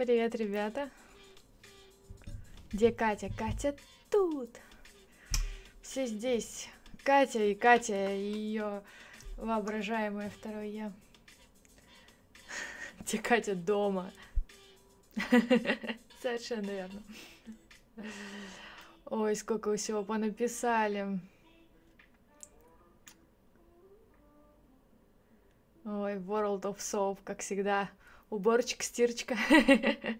Привет, ребята. Где Катя? Катя тут. Все здесь. Катя и Катя, и ее воображаемое второе я. Где Катя дома. Совершенно верно. Ой, сколько всего понаписали. Ой, World of Soap, как всегда. Уборочка, стирочка.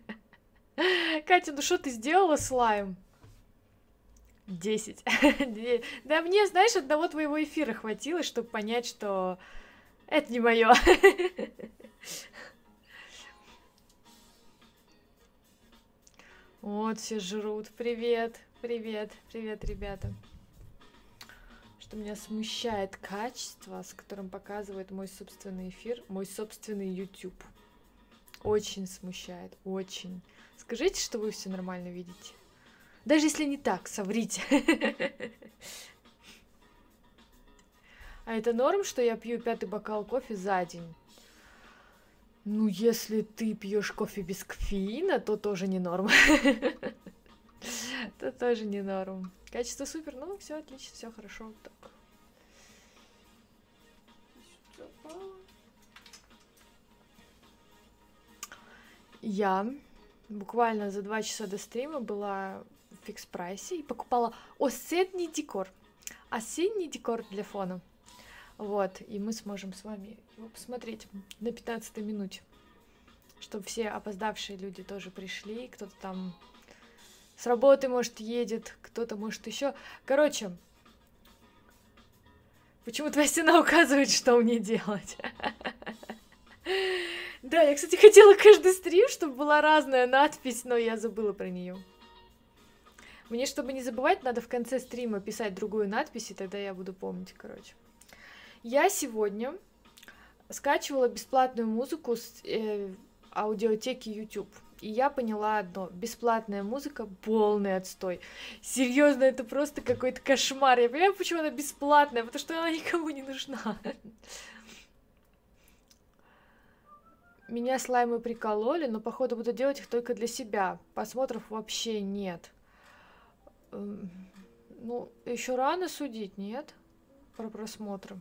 Катя, ну что ты сделала слайм? Десять. Да мне, знаешь, одного твоего эфира хватило, чтобы понять, что это не мое. Вот все жрут. Привет, привет, привет, ребята. Что меня смущает качество, с которым показывает мой собственный эфир, мой собственный YouTube. Очень смущает, очень. Скажите, что вы все нормально видите. Даже если не так, соврите. А это норм, что я пью пятый бокал кофе за день? Ну, если ты пьешь кофе без кофеина, то тоже не норм. Это тоже не норм. Качество супер, ну все отлично, все хорошо. Я буквально за два часа до стрима была в фикс прайсе и покупала осенний декор. Осенний декор для фона. Вот, и мы сможем с вами его посмотреть на 15 минуте. Чтобы все опоздавшие люди тоже пришли, кто-то там с работы, может, едет, кто-то, может, еще. Короче, почему твоя стена указывает, что мне делать? Да, я, кстати, хотела каждый стрим, чтобы была разная надпись, но я забыла про нее. Мне, чтобы не забывать, надо в конце стрима писать другую надпись, и тогда я буду помнить, короче. Я сегодня скачивала бесплатную музыку с э, аудиотеки YouTube. И я поняла одно. Бесплатная музыка — полный отстой. Серьезно, это просто какой-то кошмар. Я понимаю, почему она бесплатная, потому что она никому не нужна. Меня слаймы прикололи, но походу буду делать их только для себя. Просмотров вообще нет. Эм, ну, еще рано судить, нет? Про просмотры.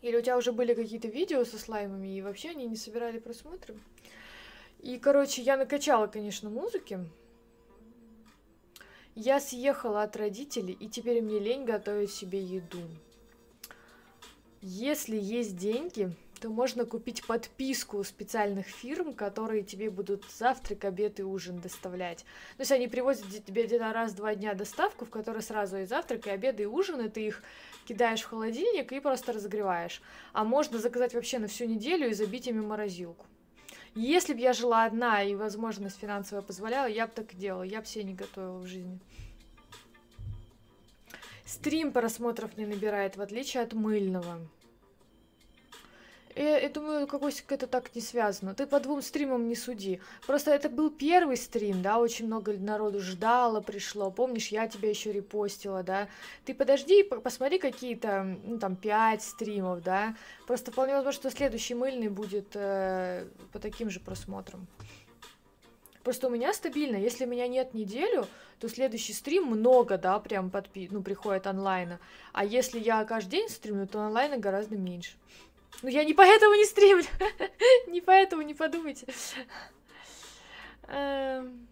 Или у тебя уже были какие-то видео со слаймами, и вообще они не собирали просмотры? И, короче, я накачала, конечно, музыки. Я съехала от родителей, и теперь мне лень готовить себе еду. Если есть деньги, то можно купить подписку специальных фирм, которые тебе будут завтрак, обед и ужин доставлять. То есть они привозят тебе где-то раз-два дня доставку, в которой сразу и завтрак, и обед, и ужин, и ты их кидаешь в холодильник и просто разогреваешь. А можно заказать вообще на всю неделю и забить ими морозилку. Если бы я жила одна и возможность финансовая позволяла, я бы так и делала. Я бы себе не готовила в жизни. Стрим просмотров не набирает, в отличие от мыльного. Я, я думаю, какой-то это так не связано. Ты по двум стримам не суди. Просто это был первый стрим, да, очень много народу ждало, пришло. Помнишь, я тебя еще репостила, да. Ты подожди, посмотри какие-то, ну, там, пять стримов, да. Просто вполне возможно, что следующий мыльный будет э, по таким же просмотрам. Просто у меня стабильно, если меня нет неделю, то следующий стрим много, да, прям подпи ну, приходит онлайна. А если я каждый день стримлю, то онлайна гораздо меньше. Ну, я не поэтому не стримлю. не поэтому, не подумайте. Эм,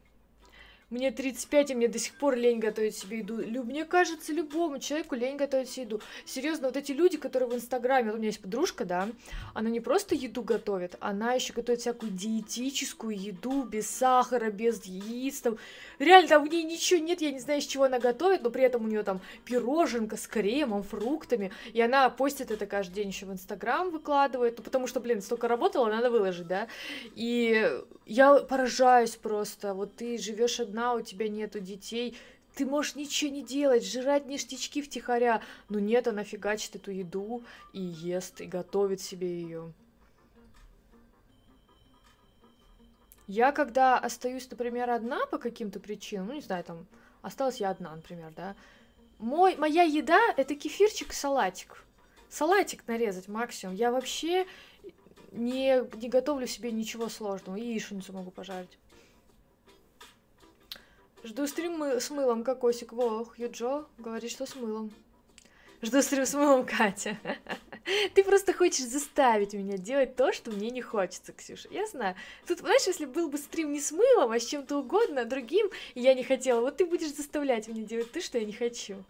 мне 35, и мне до сих пор лень готовить себе еду. Лю, мне кажется, любому человеку лень готовить себе еду. Серьезно, вот эти люди, которые в Инстаграме, вот у меня есть подружка, да, она не просто еду готовит, она еще готовит всякую диетическую еду, без сахара, без яиц, там. Реально, там у нее ничего нет, я не знаю, из чего она готовит, но при этом у нее там пироженка с кремом, фруктами, и она постит это каждый день еще в Инстаграм выкладывает, ну, потому что, блин, столько работала, надо выложить, да, и я поражаюсь просто, вот ты живешь одна у тебя нету детей, ты можешь ничего не делать, жрать ништячки втихаря. Но нет, она фигачит эту еду и ест, и готовит себе ее. Я когда остаюсь, например, одна по каким-то причинам, ну, не знаю, там, осталась я одна, например, да, мой, моя еда — это кефирчик и салатик. Салатик нарезать максимум. Я вообще не, не готовлю себе ничего сложного. Яичницу могу пожарить. Жду стрим с мылом, кокосик. Во, Юджо говорит, что с мылом. Жду с мылом, Катя. Ты просто хочешь заставить меня делать то, что мне не хочется, Ксюша. Я знаю. Тут, знаешь, если был бы стрим не с мылом, а с чем-то угодно, другим, и я не хотела, вот ты будешь заставлять меня делать то, что я не хочу.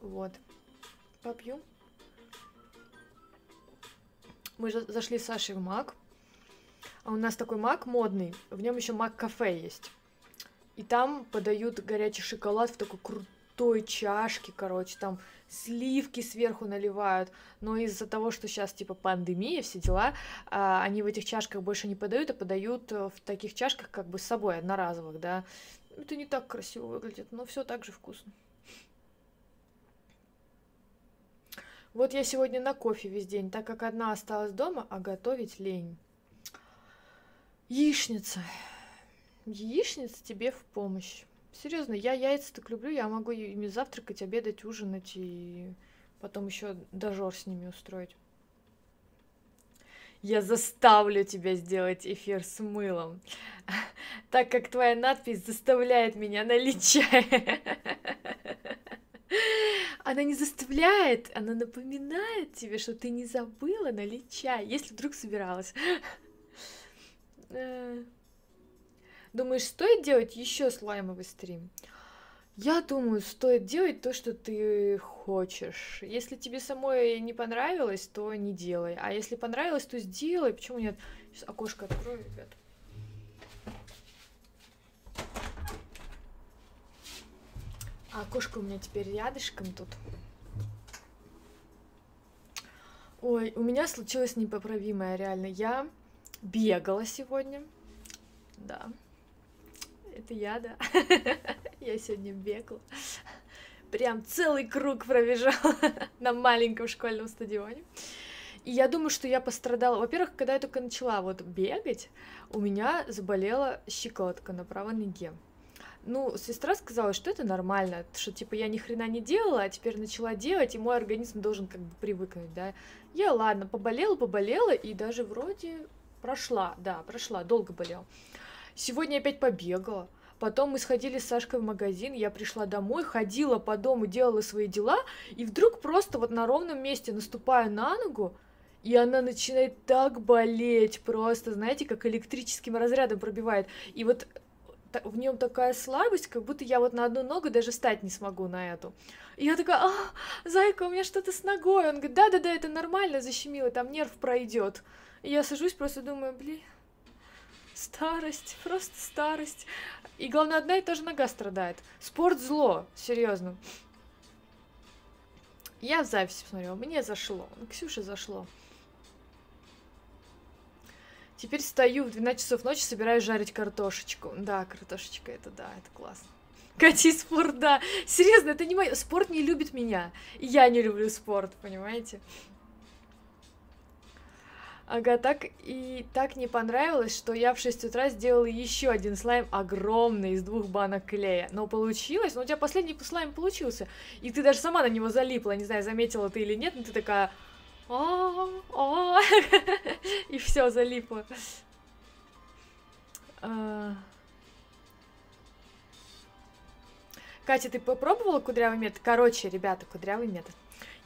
Вот. Попью. Мы же зашли с Сашей в Мак. А у нас такой Мак модный. В нем еще Мак кафе есть. И там подают горячий шоколад в такой крутой чашке, короче, там сливки сверху наливают, но из-за того, что сейчас типа пандемия, все дела, а, они в этих чашках больше не подают, а подают э, в таких чашках как бы с собой, одноразовых, да. Это не так красиво выглядит, но все так же вкусно. Вот я сегодня на кофе весь день, так как одна осталась дома, а готовить лень. Яичница. Яичница тебе в помощь. Серьезно, я яйца так люблю, я могу ими завтракать, обедать, ужинать и потом еще дожор с ними устроить. Я заставлю тебя сделать эфир с мылом, так как твоя надпись заставляет меня налить. Она не заставляет, она напоминает тебе, что ты не забыла налить чай, если вдруг собиралась. Думаешь, стоит делать еще слаймовый стрим? Я думаю, стоит делать то, что ты хочешь. Если тебе самой не понравилось, то не делай. А если понравилось, то сделай. Почему нет? Сейчас окошко открою, ребят. А окошко у меня теперь рядышком тут. Ой, у меня случилось непоправимое, реально. Я бегала сегодня. Да. Это я, да. Я сегодня бегала. Прям целый круг пробежала на маленьком школьном стадионе. И я думаю, что я пострадала. Во-первых, когда я только начала вот бегать, у меня заболела щиколотка на правой ноге. Ну, сестра сказала, что это нормально, что типа я ни хрена не делала, а теперь начала делать, и мой организм должен как бы привыкнуть, да. Я, ладно, поболела, поболела, и даже вроде прошла, да, прошла, долго болела. Сегодня опять побегала. Потом мы сходили с Сашкой в магазин, я пришла домой, ходила по дому, делала свои дела, и вдруг просто вот на ровном месте наступаю на ногу, и она начинает так болеть просто, знаете, как электрическим разрядом пробивает. И вот в нем такая слабость, как будто я вот на одну ногу даже встать не смогу на эту. И я такая, а, зайка, у меня что-то с ногой. Он говорит, да-да-да, это нормально, защемило, там нерв пройдет. И я сажусь, просто думаю, блин, Старость, просто старость. И главное, одна и та же нога страдает. Спорт зло, серьезно. Я в записи посмотрела, мне зашло. Ксюше зашло. Теперь стою в 12 часов ночи, собираюсь жарить картошечку. Да, картошечка, это да, это классно. Кати спорт, да. Серьезно, это не мой... Спорт не любит меня. Я не люблю спорт, понимаете? Ага, так и так не понравилось, что я в 6 утра сделала еще один слайм огромный из двух банок клея. Но получилось, но у тебя последний слайм получился. И ты даже сама на него залипла, не знаю, заметила ты или нет, но ты такая... И все, залипла. А. Катя, ты попробовала кудрявый метод? Короче, ребята, кудрявый метод.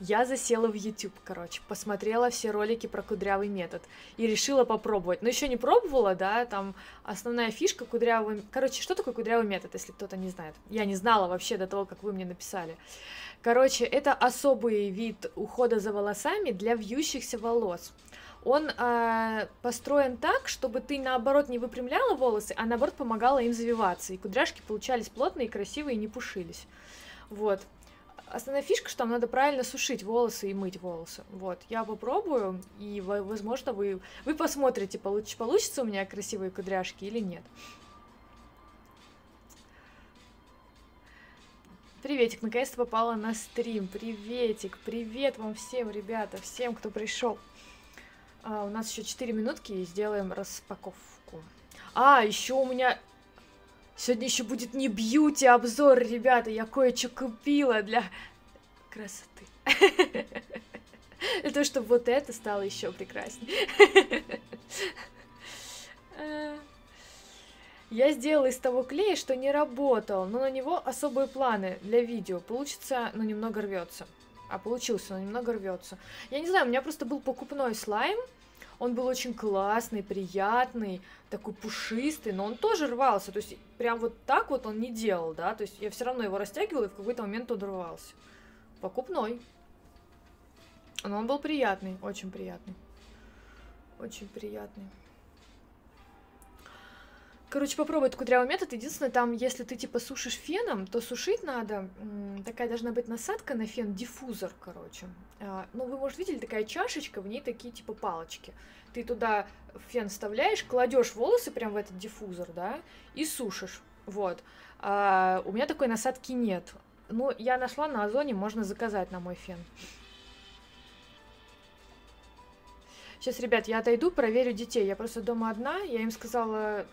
Я засела в YouTube, короче, посмотрела все ролики про кудрявый метод и решила попробовать. Но еще не пробовала, да, там основная фишка кудрявый... Короче, что такое кудрявый метод, если кто-то не знает? Я не знала вообще до того, как вы мне написали. Короче, это особый вид ухода за волосами для вьющихся волос он э, построен так, чтобы ты наоборот не выпрямляла волосы, а наоборот помогала им завиваться, и кудряшки получались плотные, красивые и не пушились. Вот. Основная фишка, что там надо правильно сушить волосы и мыть волосы. Вот, я попробую, и, возможно, вы, вы посмотрите, получ, получится у меня красивые кудряшки или нет. Приветик, наконец-то попала на стрим. Приветик, привет вам всем, ребята, всем, кто пришел. А, у нас еще 4 минутки и сделаем распаковку. А, еще у меня Сегодня еще будет не бьюти обзор, ребята. Я кое-что купила для красоты. Для того, чтобы вот это стало еще прекраснее. Я сделала из того клея, что не работал, но на него особые планы для видео. Получится, но немного рвется. А получился, но немного рвется. Я не знаю, у меня просто был покупной слайм. Он был очень классный, приятный, такой пушистый, но он тоже рвался. То есть прям вот так вот он не делал, да. То есть я все равно его растягивала, и в какой-то момент он рвался. Покупной. Но он был приятный, очень приятный. Очень приятный. Короче, попробуй этот кудрявый метод. Единственное, там, если ты типа сушишь феном, то сушить надо. Такая должна быть насадка на фен, диффузор, короче. А, ну, вы, может, видели, такая чашечка, в ней такие типа палочки. Ты туда фен вставляешь, кладешь волосы прям в этот диффузор, да, и сушишь. Вот. А, у меня такой насадки нет. Ну, я нашла на Озоне, можно заказать на мой фен. Сейчас, ребят, я отойду, проверю детей. Я просто дома одна, я им сказала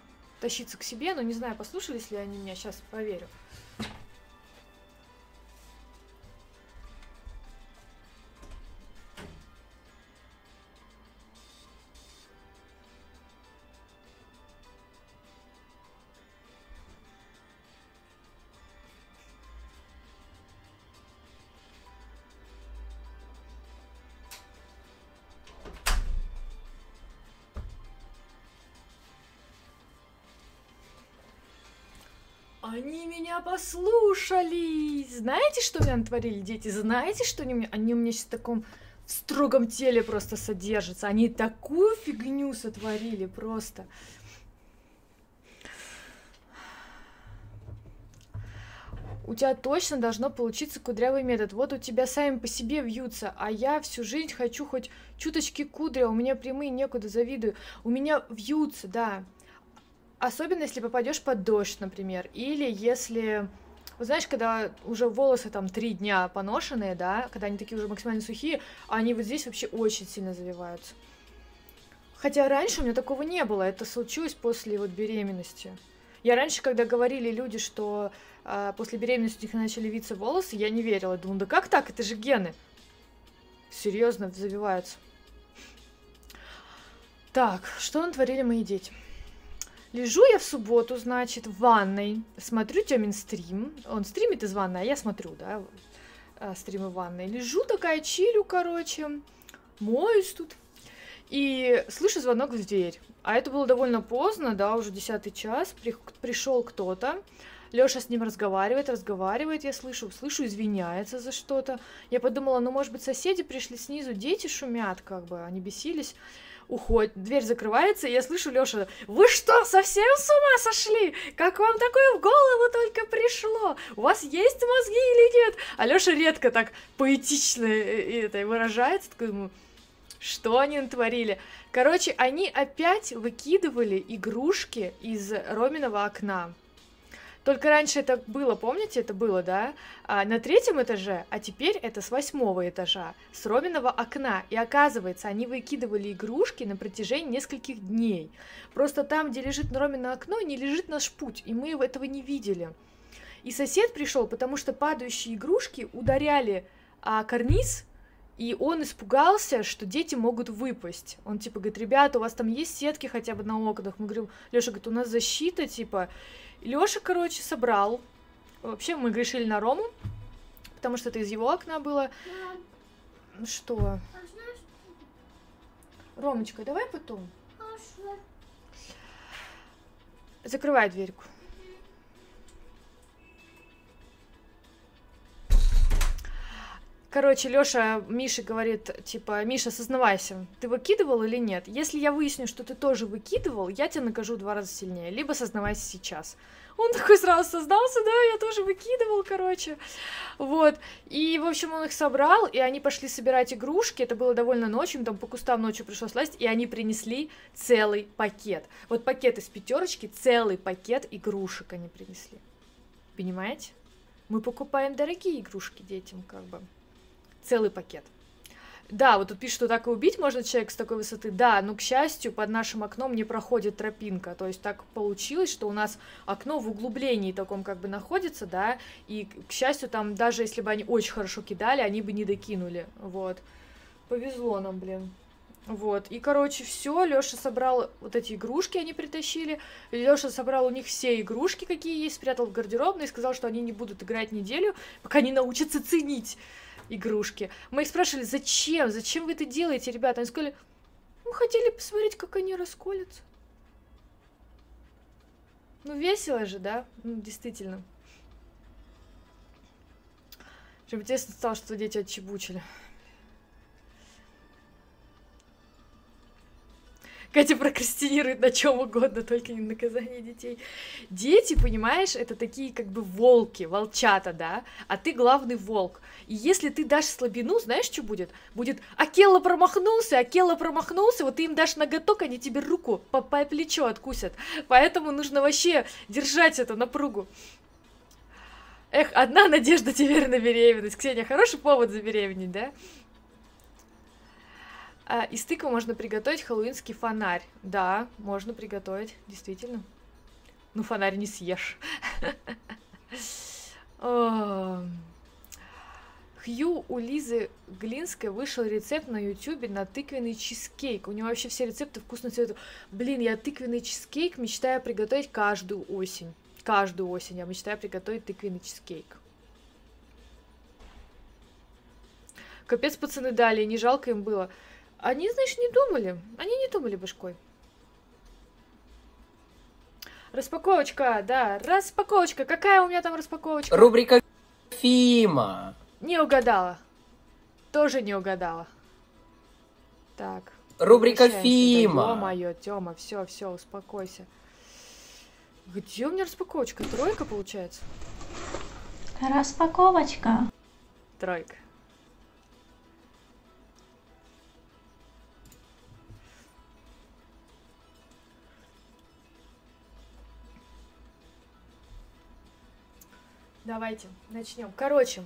тащиться к себе, но не знаю, послушались ли они меня, сейчас проверю. Они меня послушали! Знаете, что меня натворили дети? Знаете, что они, они у меня сейчас в таком строгом теле просто содержатся? Они такую фигню сотворили просто. у тебя точно должно получиться кудрявый метод. Вот у тебя сами по себе вьются, а я всю жизнь хочу хоть чуточки кудря, у меня прямые некуда завидую. У меня вьются, да. Особенно, если попадешь под дождь, например, или если... Вот знаешь, когда уже волосы там три дня поношенные, да, когда они такие уже максимально сухие, они вот здесь вообще очень сильно завиваются. Хотя раньше у меня такого не было, это случилось после вот беременности. Я раньше, когда говорили люди, что э, после беременности у них начали виться волосы, я не верила. Думала, да как так? Это же гены. Серьезно, завиваются. Так, что натворили мои дети? Лежу я в субботу, значит, в ванной, смотрю Тёмин стрим. Он стримит из ванной, а я смотрю, да, э, стримы в ванной. Лежу такая, чилю, короче, моюсь тут. И слышу звонок в дверь. А это было довольно поздно, да, уже десятый час. При, пришел кто-то. Лёша с ним разговаривает, разговаривает, я слышу, слышу, извиняется за что-то. Я подумала, ну, может быть, соседи пришли снизу, дети шумят, как бы, они бесились уходит, дверь закрывается, и я слышу Лёша, вы что, совсем с ума сошли? Как вам такое в голову только пришло? У вас есть мозги или нет? А Лёша редко так поэтично э, это выражается, такой ему, что они натворили? Короче, они опять выкидывали игрушки из Роминого окна. Только раньше это было, помните, это было, да, а, на третьем этаже, а теперь это с восьмого этажа, с Роминого окна. И оказывается, они выкидывали игрушки на протяжении нескольких дней. Просто там, где лежит Ромино окно, не лежит наш путь, и мы этого не видели. И сосед пришел, потому что падающие игрушки ударяли а, карниз, и он испугался, что дети могут выпасть. Он типа говорит, ребята, у вас там есть сетки хотя бы на окнах? Мы говорим, Леша говорит, у нас защита, типа. Лёша, короче, собрал. Вообще мы грешили на Рому, потому что это из его окна было. Мам. Что? А Ромочка, давай потом. Хорошо. Закрывай дверьку. Короче, Лёша Миша говорит, типа, Миша, сознавайся, ты выкидывал или нет? Если я выясню, что ты тоже выкидывал, я тебя накажу два раза сильнее, либо сознавайся сейчас. Он такой сразу создался, да, я тоже выкидывал, короче. Вот. И, в общем, он их собрал, и они пошли собирать игрушки. Это было довольно ночью, им там по кустам ночью пришлось лазить, и они принесли целый пакет. Вот пакет из пятерочки, целый пакет игрушек они принесли. Понимаете? Мы покупаем дорогие игрушки детям, как бы целый пакет. Да, вот тут пишут, что так и убить можно человека с такой высоты. Да, но, к счастью, под нашим окном не проходит тропинка. То есть так получилось, что у нас окно в углублении таком как бы находится, да, и, к счастью, там даже если бы они очень хорошо кидали, они бы не докинули, вот. Повезло нам, блин. Вот. И, короче, все. Лёша собрал вот эти игрушки, они притащили. Лёша собрал у них все игрушки, какие есть, спрятал в гардеробной и сказал, что они не будут играть неделю, пока не научатся ценить игрушки. Мы их спрашивали, зачем? Зачем вы это делаете, ребята? Они сказали, мы хотели посмотреть, как они расколятся. Ну, весело же, да? Ну, действительно. Чтобы интересно стало, что дети отчебучили. Катя прокрастинирует на чем угодно, только не на наказание детей. Дети, понимаешь, это такие как бы волки, волчата, да, а ты главный волк. И если ты дашь слабину, знаешь, что будет? Будет Акела промахнулся, Акела промахнулся, вот ты им дашь ноготок, они тебе руку по, по плечо откусят. Поэтому нужно вообще держать эту напругу. Эх, одна надежда теперь на беременность. Ксения, хороший повод забеременеть, да? А, из тыквы можно приготовить хэллоуинский фонарь. Да, можно приготовить, действительно. Ну, фонарь не съешь. Хью у Лизы Глинской вышел рецепт на ютюбе на тыквенный чизкейк. У него вообще все рецепты вкусно цветут. Блин, я тыквенный чизкейк мечтаю приготовить каждую осень. Каждую осень я мечтаю приготовить тыквенный чизкейк. Капец, пацаны дали, не жалко им было. Они, знаешь, не думали. Они не думали башкой. Распаковочка, да, распаковочка. Какая у меня там распаковочка? Рубрика Фима. Не угадала. Тоже не угадала. Так. Рубрика Фима. Ё-моё, Тёма, все, все, успокойся. Где у меня распаковочка? Тройка, получается? Распаковочка. Тройка. Давайте начнем. Короче,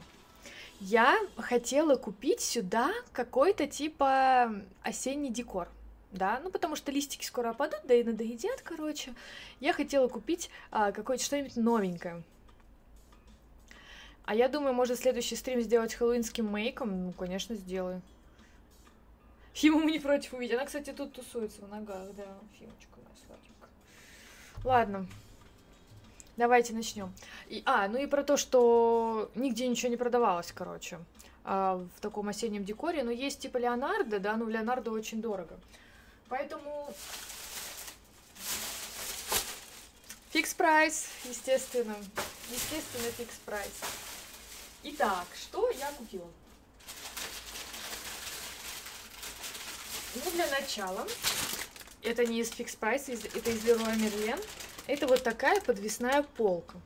я хотела купить сюда какой-то типа осенний декор. Да, ну потому что листики скоро опадут, да и надоедят, короче. Я хотела купить а, какое-то что-нибудь новенькое. А я думаю, может следующий стрим сделать хэллоуинским мейком. Ну, конечно, сделаю. Фима мы не против увидеть. Она, кстати, тут тусуется в ногах, да. Фимочка нас сладенькая. Ладно. Давайте начнем. И, а, ну и про то, что нигде ничего не продавалось, короче, а, в таком осеннем декоре. Но есть типа Леонардо, да, но Леонардо очень дорого. Поэтому Fix Price, естественно. Естественно, Fix Price. Итак, что я купила? Ну, для начала, это не из фикс прайса, это из Leroy Merlin. Это вот такая подвесная полка.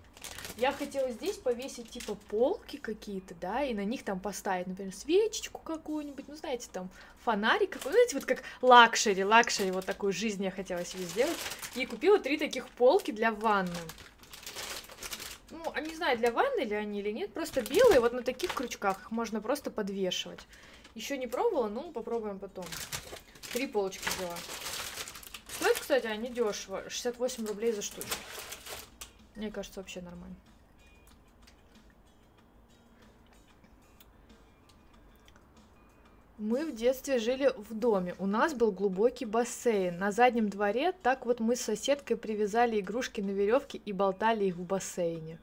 Я хотела здесь повесить типа полки какие-то, да, и на них там поставить, например, свечечку какую-нибудь, ну, знаете, там фонарик какой, знаете, вот как luxury, luxury, вот такую жизнь я хотела себе сделать. И купила три таких полки для ванны. Ну, а не знаю, для ванны ли они или нет, просто белые, вот на таких крючках их можно просто подвешивать. Еще не пробовала, ну, попробуем потом. Три полочки взяла. Кстати, они дешево. 68 рублей за штуку. Мне кажется, вообще нормально. Мы в детстве жили в доме. У нас был глубокий бассейн. На заднем дворе так вот мы с соседкой привязали игрушки на веревке и болтали их в бассейне.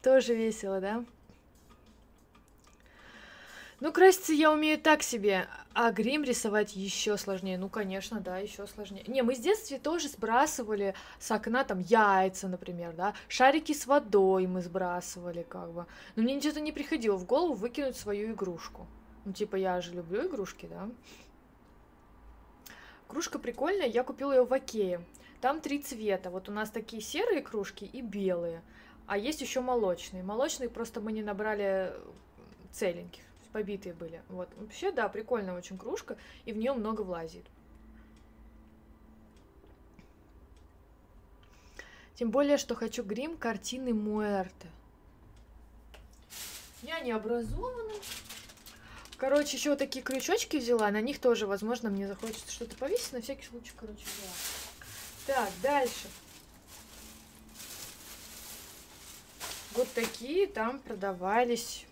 Тоже весело, да? Ну, краситься я умею так себе, а грим рисовать еще сложнее. Ну, конечно, да, еще сложнее. Не, мы с детства тоже сбрасывали с окна там яйца, например, да, шарики с водой мы сбрасывали, как бы. Но мне ничего не приходило в голову выкинуть свою игрушку. Ну, типа, я же люблю игрушки, да. Кружка прикольная, я купила ее в Окее. Там три цвета. Вот у нас такие серые кружки и белые. А есть еще молочные. Молочные просто мы не набрали целеньких побитые были. Вот. Вообще, да, прикольная очень кружка, и в нее много влазит. Тем более, что хочу грим картины Муэрте. Я не образована. Короче, еще вот такие крючочки взяла. На них тоже, возможно, мне захочется что-то повесить. На всякий случай, короче, взяла. Так, дальше. Вот такие там продавались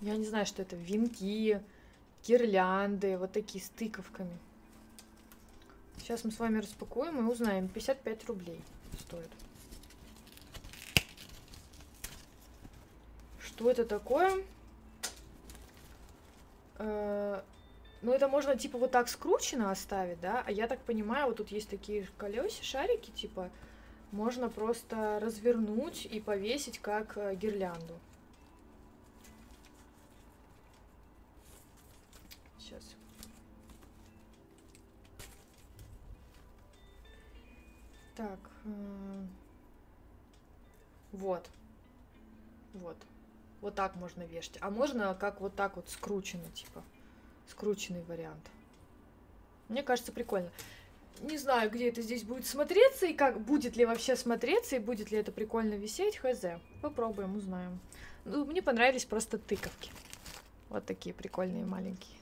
я не знаю, что это, венки, гирлянды, вот такие с тыковками. Сейчас мы с вами распакуем и узнаем. 55 рублей стоит. Что это такое? Э, ну, это можно, типа, вот так скручено оставить, да? А я так понимаю, вот тут есть такие колеса, шарики, типа, можно просто развернуть и повесить как э, гирлянду. Сейчас. Так. Э, вот. Вот. Вот так можно вешать. А можно как вот так вот скручено, типа. Скрученный вариант. Мне кажется, прикольно. Не знаю, где это здесь будет смотреться, и как будет ли вообще смотреться, и будет ли это прикольно висеть, хз. Попробуем, узнаем. Ну, мне понравились просто тыковки. Вот такие прикольные маленькие.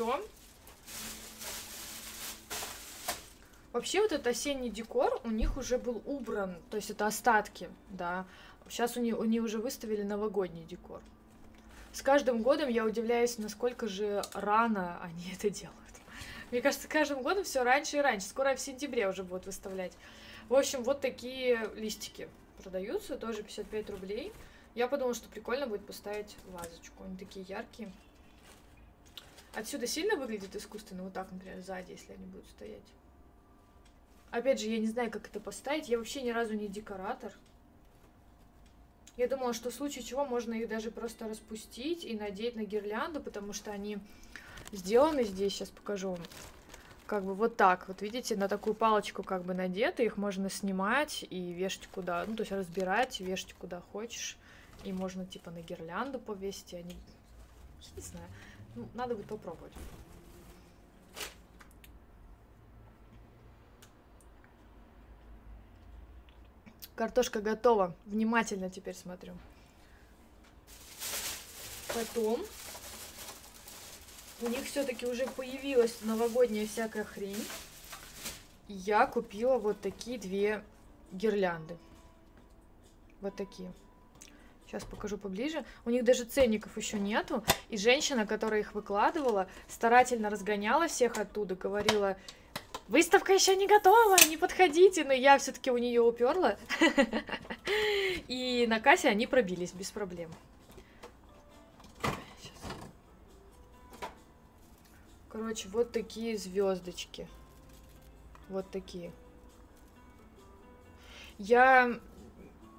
Еще. Вообще вот этот осенний декор у них уже был убран, то есть это остатки, да. Сейчас у них, уже выставили новогодний декор. С каждым годом я удивляюсь, насколько же рано они это делают. Мне кажется, каждым годом все раньше и раньше. Скоро в сентябре уже будут выставлять. В общем, вот такие листики продаются, тоже 55 рублей. Я подумала, что прикольно будет поставить вазочку. Они такие яркие. Отсюда сильно выглядит искусственно, вот так, например, сзади, если они будут стоять. Опять же, я не знаю, как это поставить. Я вообще ни разу не декоратор. Я думала, что в случае чего можно их даже просто распустить и надеть на гирлянду, потому что они сделаны здесь, сейчас покажу вам, как бы вот так, вот видите, на такую палочку как бы надеты, их можно снимать и вешать куда, ну, то есть разбирать, вешать куда хочешь, и можно типа на гирлянду повесить, они, не знаю, ну, надо будет попробовать. Картошка готова. Внимательно теперь смотрю. Потом у них все-таки уже появилась новогодняя всякая хрень. Я купила вот такие две гирлянды. Вот такие. Сейчас покажу поближе. У них даже ценников еще нету. И женщина, которая их выкладывала, старательно разгоняла всех оттуда, говорила, выставка еще не готова, не подходите. Но я все-таки у нее уперла. И на кассе они пробились без проблем. Короче, вот такие звездочки. Вот такие. Я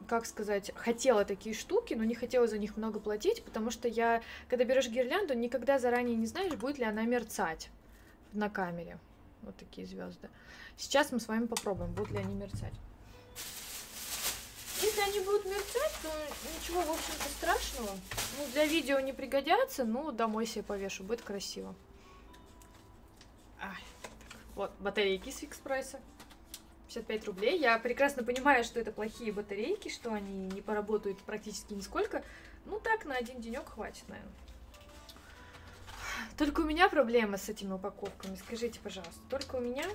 как сказать, хотела такие штуки, но не хотела за них много платить, потому что я, когда берешь гирлянду, никогда заранее не знаешь, будет ли она мерцать на камере. Вот такие звезды. Сейчас мы с вами попробуем, будут ли они мерцать. Если они будут мерцать, то ничего, в общем-то, страшного. Ну, для видео не пригодятся, но домой себе повешу, будет красиво. Ай, вот, батарейки с фикс прайса. 55 рублей. Я прекрасно понимаю, что это плохие батарейки, что они не поработают практически нисколько. Ну так, на один денек хватит, наверное. Только у меня проблема с этими упаковками, скажите, пожалуйста. Только у меня?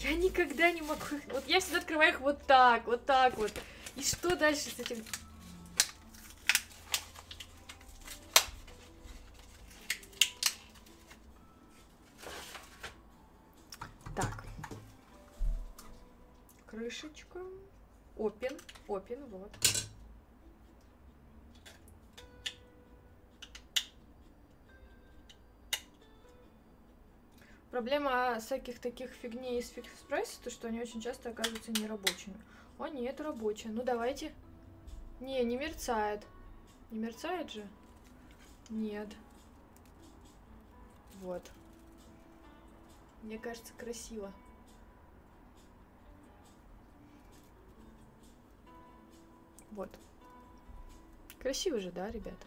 Я никогда не могу... Вот я всегда открываю их вот так, вот так вот. И что дальше с этим крышечка. Опен, опен, вот. Проблема всяких таких фигней из фикс прайса, то что они очень часто оказываются нерабочими. О, нет, рабочая. Ну, давайте. Не, не мерцает. Не мерцает же? Нет. Вот. Мне кажется, красиво. Вот. Красиво же, да, ребята?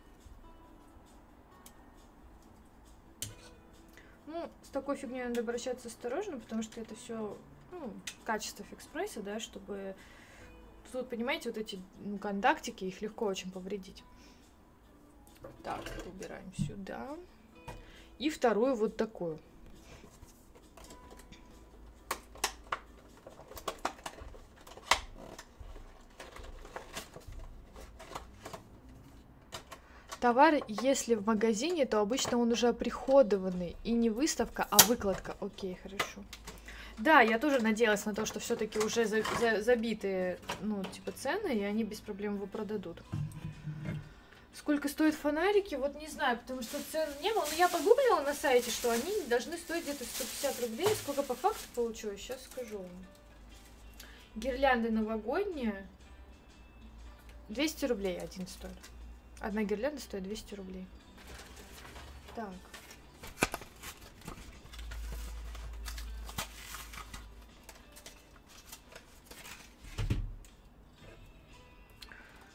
Ну, с такой фигней надо обращаться осторожно, потому что это все ну, качество фикс прайса, да, чтобы... Тут, понимаете, вот эти ну, контактики, их легко очень повредить. Так, убираем сюда. И вторую вот такую. Товар, если в магазине, то обычно он уже оприходованный. И не выставка, а выкладка. Окей, хорошо. Да, я тоже надеялась на то, что все-таки уже за, за, забитые, ну, типа, цены, и они без проблем его продадут. Сколько стоят фонарики, вот не знаю, потому что цен не было. Но я погуглила на сайте, что они должны стоить где-то 150 рублей. Сколько по факту получилось, сейчас скажу вам. Гирлянды новогодние. 200 рублей один стоит. Одна гирлянда стоит 200 рублей. Так.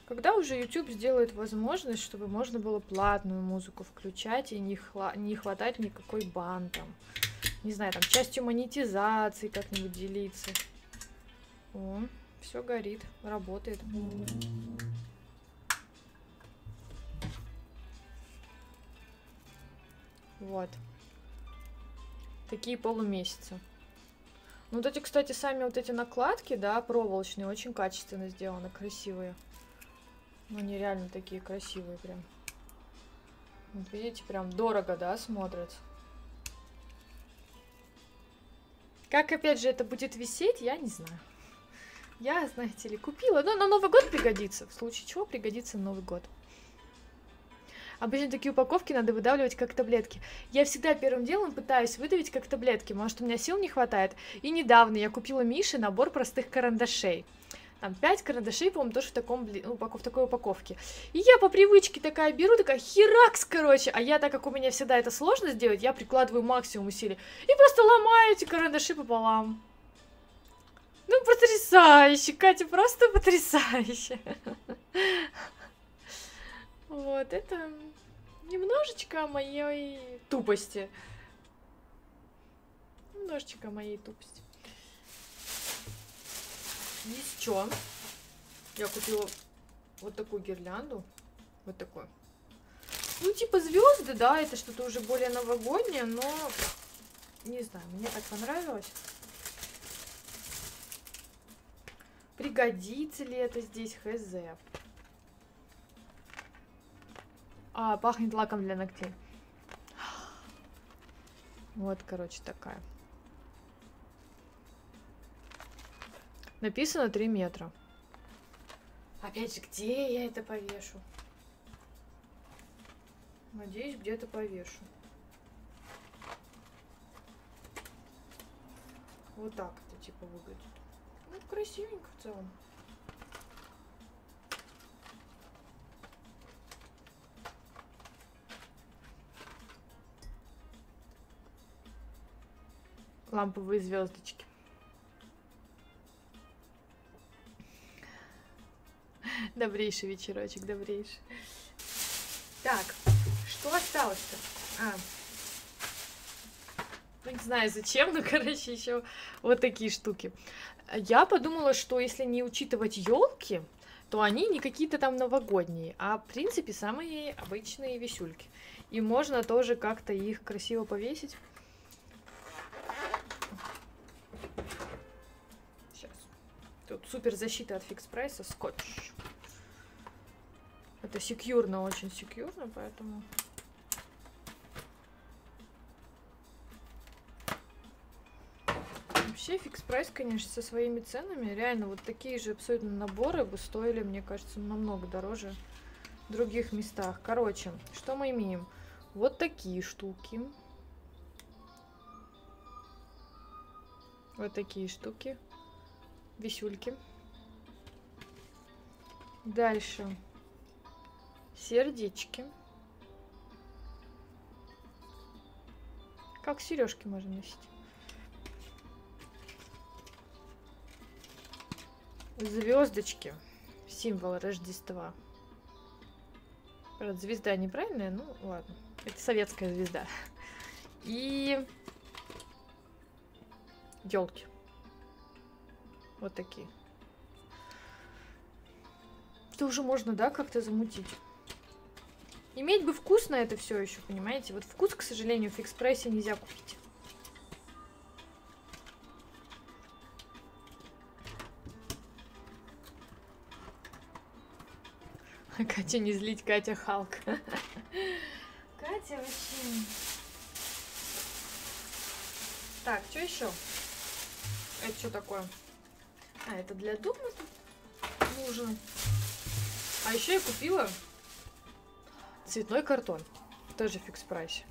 Когда уже YouTube сделает возможность, чтобы можно было платную музыку включать и не, хла- не хватать никакой бан там. Не знаю, там частью монетизации как-нибудь делиться. О, все горит, работает. Вот. Такие полумесяца. Ну, вот эти, кстати, сами вот эти накладки, да, проволочные, очень качественно сделаны, красивые. Ну, они реально такие красивые прям. Вот видите, прям дорого, да, смотрятся. Как, опять же, это будет висеть, я не знаю. Я, знаете ли, купила. Но на Новый год пригодится. В случае чего пригодится Новый год. Обычно такие упаковки надо выдавливать как таблетки. Я всегда первым делом пытаюсь выдавить как таблетки. Может, у меня сил не хватает. И недавно я купила Мише набор простых карандашей. Там 5 карандашей, по-моему, тоже в, таком, ну, в такой упаковке. И я по привычке такая беру, такая херакс, короче. А я, так как у меня всегда это сложно сделать, я прикладываю максимум усилий. И просто ломаю эти карандаши пополам. Ну, потрясающе, Катя, просто потрясающе. Вот, это немножечко моей тупости. Немножечко моей тупости. Еще я купила вот такую гирлянду. Вот такую. Ну, типа звезды, да, это что-то уже более новогоднее, но не знаю, мне так понравилось. Пригодится ли это здесь, хз. А, пахнет лаком для ногтей. Вот, короче, такая. Написано 3 метра. Опять же, где я это повешу? Надеюсь, где-то повешу. Вот так это типа выглядит. Ну, красивенько в целом. Ламповые звездочки. Добрейший вечерочек, добрейший. Так, что осталось-то? А, ну, не знаю зачем, но, короче, еще вот такие штуки. Я подумала, что если не учитывать елки, то они не какие-то там новогодние, а, в принципе, самые обычные висюльки. И можно тоже как-то их красиво повесить. Тут супер защита от фикс прайса, скотч. Это секьюрно, очень секьюрно, поэтому... Вообще фикс прайс, конечно, со своими ценами. Реально, вот такие же абсолютно наборы бы стоили, мне кажется, намного дороже в других местах. Короче, что мы имеем? Вот такие штуки. Вот такие штуки висюльки. Дальше сердечки. Как сережки можно носить. Звездочки. Символ Рождества. Правда, звезда неправильная, ну ладно. Это советская звезда. И елки. Вот такие. Это уже можно, да, как-то замутить? Иметь бы вкус на это все еще, понимаете? Вот вкус, к сожалению, в фикс-прайсе нельзя купить. Катя, не злить, Катя Халк. Катя вообще... Так, что еще? Это что такое? А, это для дома нужно. А еще я купила цветной картон. Тоже фикс прайс.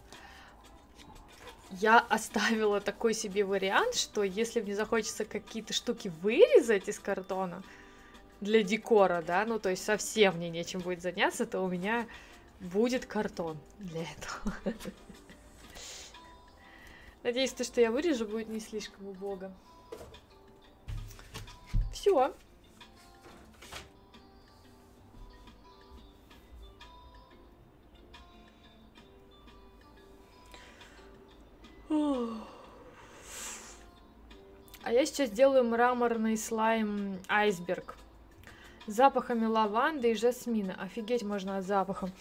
Я оставила такой себе вариант, что если мне захочется какие-то штуки вырезать из картона для декора, да, ну то есть совсем мне нечем будет заняться, то у меня будет картон для этого. Надеюсь, то, что я вырежу, будет не слишком убого. Все. А я сейчас делаю мраморный слайм айсберг. Запахами лаванды и жасмина. Офигеть можно от запаха.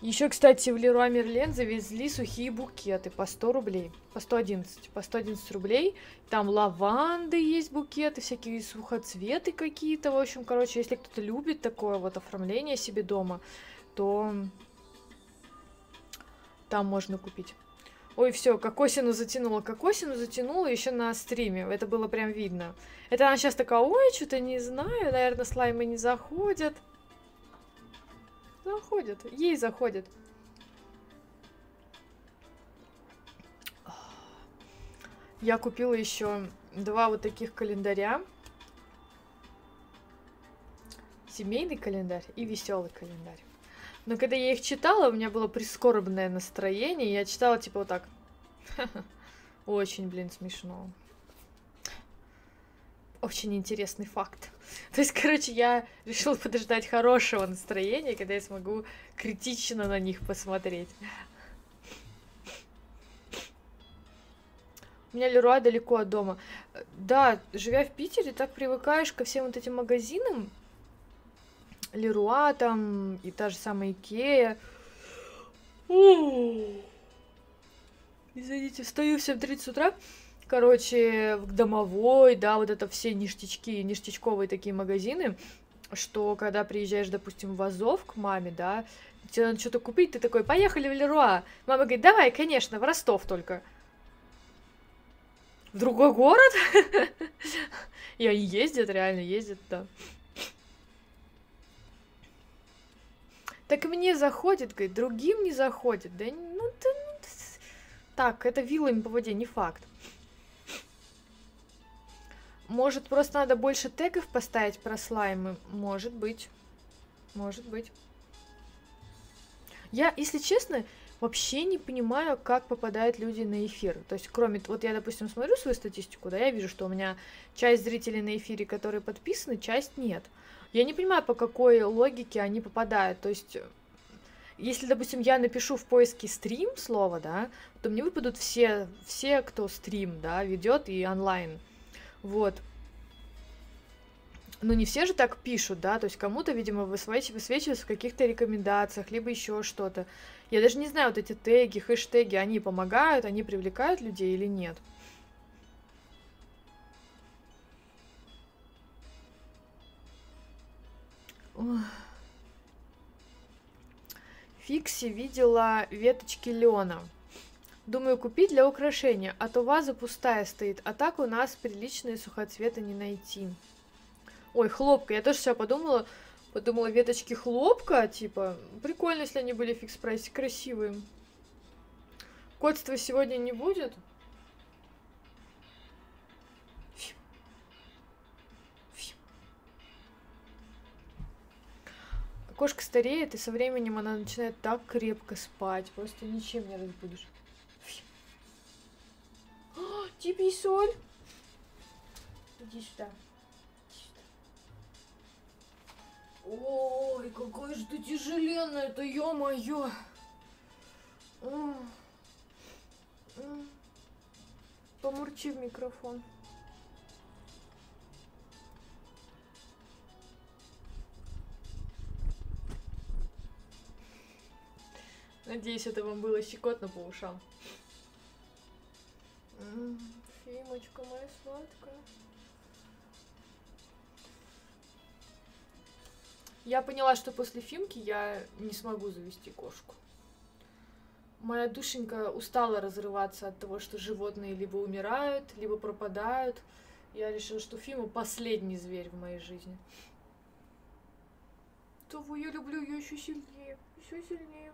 Еще, кстати, в Леруа Мерлен завезли сухие букеты по 100 рублей. По 111. По 111 рублей. Там лаванды есть букеты, всякие сухоцветы какие-то. В общем, короче, если кто-то любит такое вот оформление себе дома, то там можно купить. Ой, все, кокосину затянула. Кокосину затянула еще на стриме. Это было прям видно. Это она сейчас такая, ой, что-то не знаю, наверное, слаймы не заходят. Заходят, ей заходят. Я купила еще два вот таких календаря. Семейный календарь и веселый календарь. Но когда я их читала, у меня было прискорбное настроение. Я читала типа вот так. Очень, блин, смешно. Очень интересный факт. То есть, короче, я решила подождать хорошего настроения, когда я смогу критично на них посмотреть. У меня Леруа далеко от дома. Да, живя в Питере, так привыкаешь ко всем вот этим магазинам, Леруа там и та же самая Икея. Извините, встаю в 7.30 утра. Короче, в домовой, да, вот это все ништячки, ништячковые такие магазины, что когда приезжаешь, допустим, в Азов к маме, да, тебе надо что-то купить, ты такой, поехали в Леруа. Мама говорит, давай, конечно, в Ростов только. В другой город? И они ездят, реально ездят, да. Так мне заходит, говорит, другим не заходит. Да ну ты... Ну, так, это вилами по воде, не факт. Может, просто надо больше тегов поставить про слаймы? Может быть. Может быть. Я, если честно, вообще не понимаю, как попадают люди на эфир. То есть, кроме... Вот я, допустим, смотрю свою статистику, да, я вижу, что у меня часть зрителей на эфире, которые подписаны, часть нет. Я не понимаю, по какой логике они попадают. То есть, если, допустим, я напишу в поиске стрим слово, да, то мне выпадут все, все, кто стрим, да, ведет и онлайн. Вот. Ну, не все же так пишут, да, то есть кому-то, видимо, высвечиваются в каких-то рекомендациях, либо еще что-то. Я даже не знаю, вот эти теги, хэштеги, они помогают, они привлекают людей или нет. Фикси видела веточки лена. Думаю, купить для украшения, а то ваза пустая стоит, а так у нас приличные сухоцветы не найти. Ой, хлопка, я тоже все подумала, подумала, веточки хлопка, типа, прикольно, если они были фикс прайсе, красивые. Котства сегодня не будет? Кошка стареет, и со временем она начинает так крепко спать. Просто ничем не разбудишь. Тебе соль. Иди сюда. Ой, какая же ты тяжеленная, это ё-моё. Помурчи в микрофон. Надеюсь, это вам было щекотно по ушам. Фимочка моя сладкая. Я поняла, что после Фимки я не смогу завести кошку. Моя душенька устала разрываться от того, что животные либо умирают, либо пропадают. Я решила, что Фима последний зверь в моей жизни. Того я люблю ее еще сильнее, еще сильнее.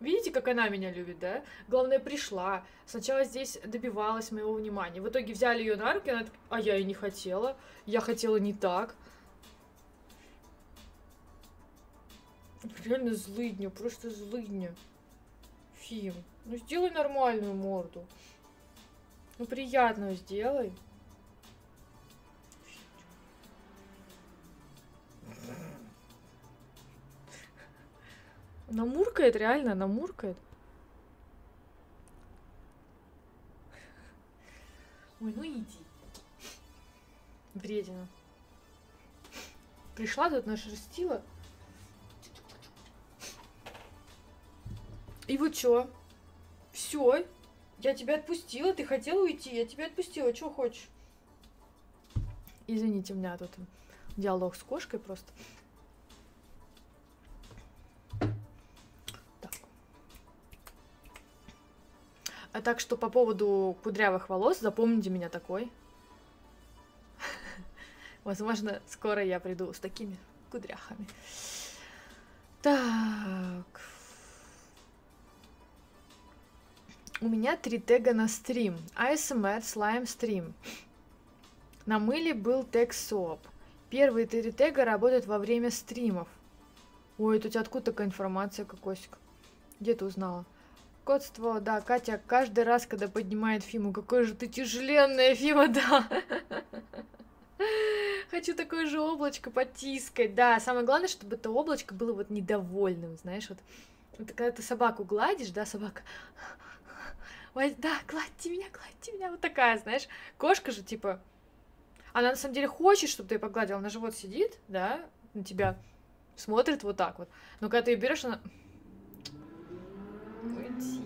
Видите, как она меня любит, да? Главное, пришла. Сначала здесь добивалась моего внимания. В итоге взяли ее на руки, она а я и не хотела. Я хотела не так. Реально злыдня, просто злыдня. Фим, ну сделай нормальную морду. Ну приятную сделай. Она муркает, реально, она муркает. Ой, ну иди. Вредина. Пришла тут нашерстила. И вот чё? Все, я тебя отпустила, ты хотела уйти, я тебя отпустила, что хочешь? Извините, у меня тут диалог с кошкой просто. А так что по поводу кудрявых волос, запомните меня такой. Возможно, скоро я приду с такими кудряхами. Так. У меня три тега на стрим. ASMR Slime Stream. На мыле был тег SOAP. Первые три тега работают во время стримов. Ой, это у тебя откуда такая информация, Кокосик? Где ты узнала? Котство, да, Катя, каждый раз, когда поднимает Фиму, какой же ты тяжеленная, Фима, да. Хочу такое же облачко потискать, да. Самое главное, чтобы это облачко было вот недовольным, знаешь, вот. вот когда ты собаку гладишь, да, собака Ой, да, гладьте меня, гладьте меня. Вот такая, знаешь. Кошка же, типа, она на самом деле хочет, чтобы ты ее погладил. Она же вот сидит, да, на тебя смотрит вот так вот. Но когда ты ее берешь, она... Уйди.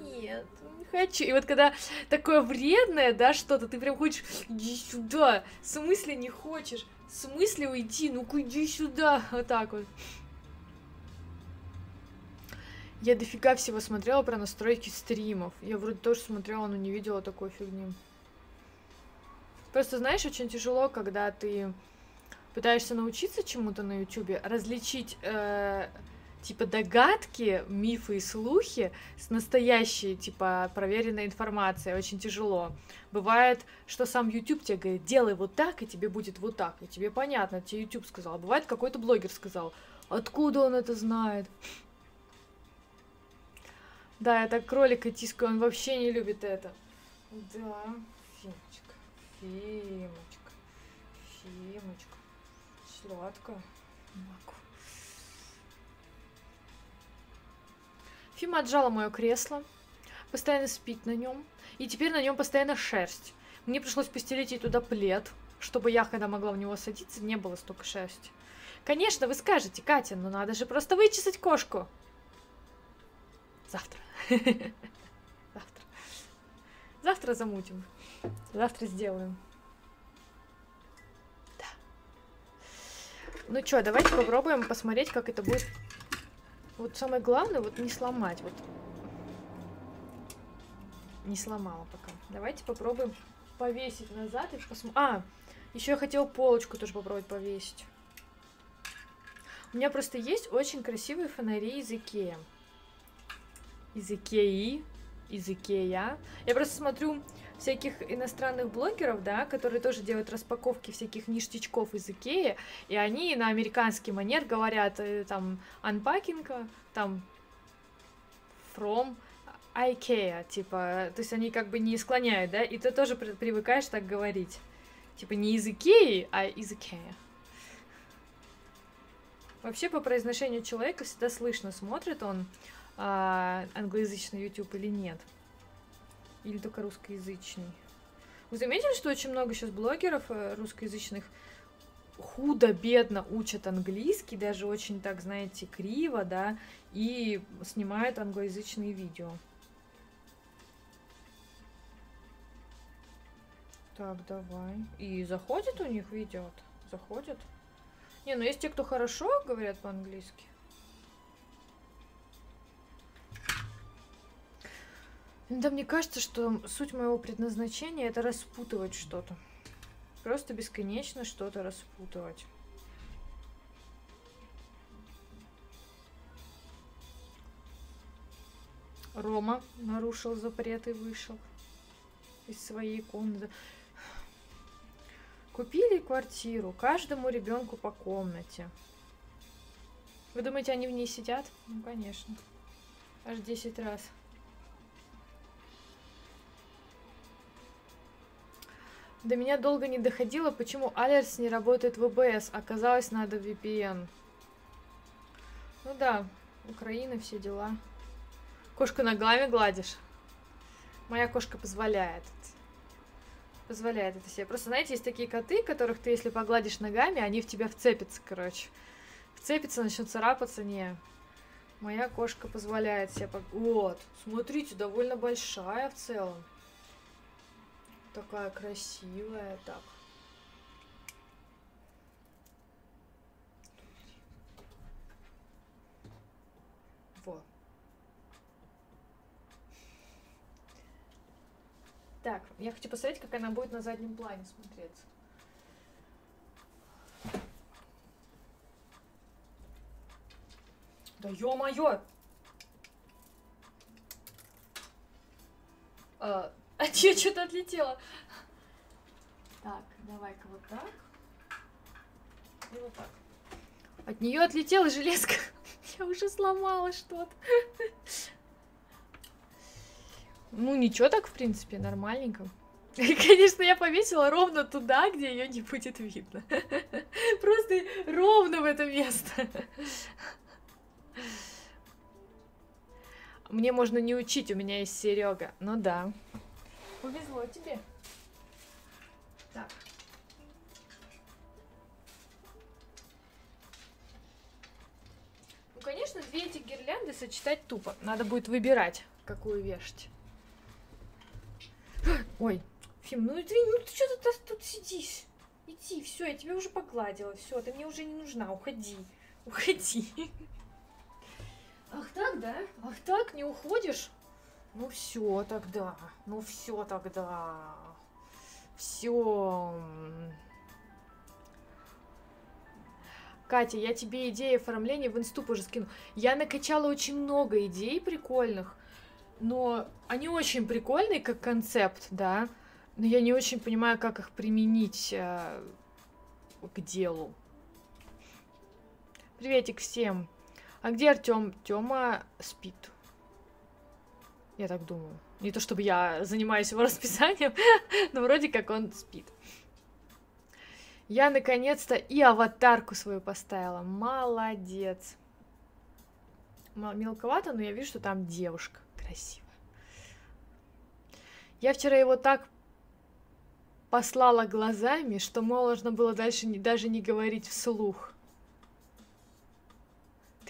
Нет, не хочу. И вот когда такое вредное, да, что-то, ты прям хочешь, иди сюда. В смысле не хочешь? В смысле уйти? Ну-ка иди сюда. Вот так вот. Я дофига всего смотрела про настройки стримов. Я вроде тоже смотрела, но не видела такой фигни. Просто, знаешь, очень тяжело, когда ты пытаешься научиться чему-то на Ютубе, различить э, типа догадки, мифы и слухи с настоящей, типа, проверенной информацией. Очень тяжело. Бывает, что сам YouTube тебе говорит, делай вот так, и тебе будет вот так. И тебе понятно, тебе YouTube сказал. А бывает, какой-то блогер сказал. Откуда он это знает? Да, это кролика тискаю, он вообще не любит это. Да, Фимочка, Фимочка, Фимочка, сладко. Могу. Фима отжала мое кресло, постоянно спит на нем, и теперь на нем постоянно шерсть. Мне пришлось постелить ей туда плед, чтобы я, когда могла в него садиться, не было столько шерсти. Конечно, вы скажете, Катя, ну надо же просто вычесать кошку. Завтра. Завтра. Завтра замутим. Завтра сделаем. Да. Ну что, давайте попробуем посмотреть, как это будет. Вот самое главное, вот не сломать. Вот. Не сломала пока. Давайте попробуем повесить назад и посмотрим. А, еще я хотела полочку тоже попробовать повесить. У меня просто есть очень красивые фонари из Икея из Икеи, из Икея. Я просто смотрю всяких иностранных блогеров, да, которые тоже делают распаковки всяких ништячков из Икеи, и они на американский манер говорят э, там unpacking, там from IKEA, типа, то есть они как бы не склоняют, да, и ты тоже привыкаешь так говорить. Типа не из Икеи, а из Икея. Вообще по произношению человека всегда слышно, смотрит он а, англоязычный YouTube или нет. Или только русскоязычный. Вы заметили, что очень много сейчас блогеров э, русскоязычных худо-бедно учат английский, даже очень так, знаете, криво, да, и снимают англоязычные видео. Так, давай. И заходит у них видео? Заходит? Не, ну есть те, кто хорошо говорят по-английски. Да, мне кажется, что суть моего предназначения это распутывать что-то. Просто бесконечно что-то распутывать. Рома нарушил запрет и вышел из своей комнаты. Купили квартиру, каждому ребенку по комнате. Вы думаете, они в ней сидят? Ну, конечно. Аж 10 раз. До меня долго не доходило, почему Алерс не работает в ВБС. Оказалось, надо VPN. Ну да, Украина, все дела. Кошку ногами гладишь? Моя кошка позволяет. Позволяет это себе. Просто, знаете, есть такие коты, которых ты, если погладишь ногами, они в тебя вцепятся, короче. Вцепятся, начнут царапаться. Не. Моя кошка позволяет себе... Вот. Смотрите, довольно большая в целом. Такая красивая, так. Вот. Так, я хочу посмотреть, как она будет на заднем плане смотреться. Да ё-моё! А, от нее что-то отлетело. Так, давай-ка вот так. И вот так. От нее отлетела железка. Я уже сломала что-то. Ну, ничего так, в принципе, нормальненько. И, конечно, я повесила ровно туда, где ее не будет видно. Просто ровно в это место. Мне можно не учить, у меня есть Серега. Ну да. Повезло тебе. Так. Ну, конечно, две эти гирлянды сочетать тупо. Надо будет выбирать, какую вешать. Ой, Фим, ну извини, ну ты что ты тут сидишь? Иди, все, я тебя уже погладила, все, ты мне уже не нужна, уходи, уходи. Ах так, да? Ах так, не уходишь? Ну все тогда, ну все тогда, все. Катя, я тебе идеи оформления в инступ уже скину. Я накачала очень много идей прикольных, но они очень прикольные как концепт, да, но я не очень понимаю, как их применить э, к делу. Приветик всем. А где Артем? Тёма спит. Я так думаю. Не то чтобы я занимаюсь его расписанием, но вроде как он спит. Я наконец-то и аватарку свою поставила. Молодец. Мелковато, но я вижу, что там девушка красивая. Я вчера его так послала глазами, что можно было дальше не, даже не говорить вслух.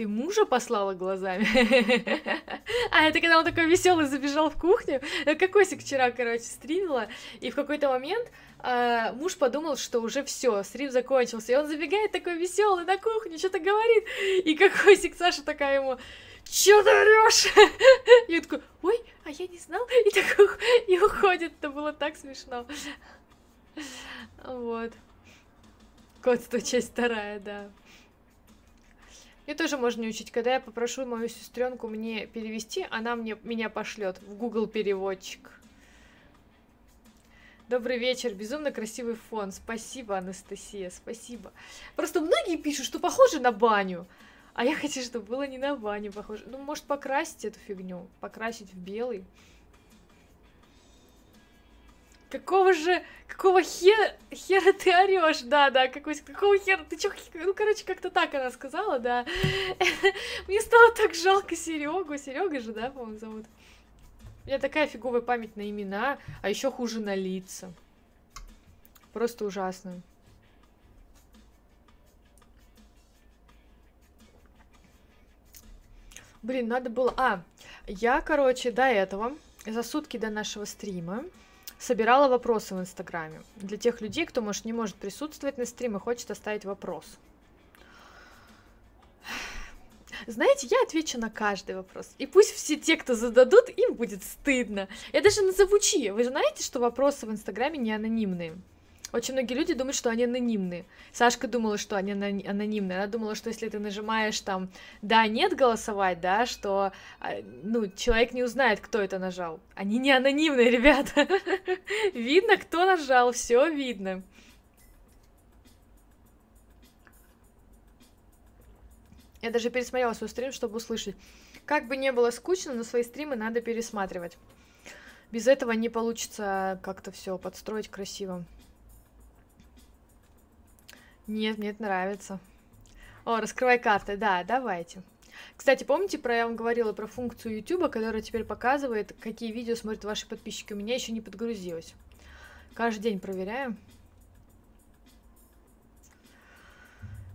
Ты мужа послала глазами? А, это когда он такой веселый забежал в кухню. Кокосик вчера, короче, стримила, и в какой-то момент э, муж подумал, что уже все, стрим закончился. И он забегает такой веселый на кухню, что-то говорит. И Кокосик Саша такая ему, чё ты орешь? И он такой, ой, а я не знал. И такой, и уходит. Это было так смешно. Вот. Кодство, часть вторая, да. Мне тоже можно учить. Когда я попрошу мою сестренку мне перевести, она мне меня пошлет в Google переводчик. Добрый вечер, безумно красивый фон. Спасибо, Анастасия, спасибо. Просто многие пишут, что похоже на баню. А я хочу, чтобы было не на баню похоже. Ну, может, покрасить эту фигню. Покрасить в белый. Какого же... Какого хера... Хера ты орешь, да, да, какой... Какого хера... Ты чё... Ну, короче, как-то так она сказала, да. Мне стало так жалко Серегу. Серега же, да, по-моему, зовут. У меня такая фиговая память на имена, а еще хуже на лица. Просто ужасно. Блин, надо было... А, я, короче, до этого, за сутки до нашего стрима, собирала вопросы в Инстаграме. Для тех людей, кто, может, не может присутствовать на стриме, хочет оставить вопрос. Знаете, я отвечу на каждый вопрос. И пусть все те, кто зададут, им будет стыдно. Я даже назову чьи. Вы знаете, что вопросы в Инстаграме не анонимные? Очень многие люди думают, что они анонимные. Сашка думала, что они анонимные. Она думала, что если ты нажимаешь там «да», «нет» голосовать, да, что а, ну, человек не узнает, кто это нажал. Они не анонимные, ребята. Видно, кто нажал, все видно. Я даже пересмотрела свой стрим, чтобы услышать. Как бы не было скучно, но свои стримы надо пересматривать. Без этого не получится как-то все подстроить красиво. Нет, мне это нравится. О, раскрывай карты, да, давайте. Кстати, помните, про я вам говорила про функцию YouTube, которая теперь показывает, какие видео смотрят ваши подписчики? У меня еще не подгрузилось. Каждый день проверяю.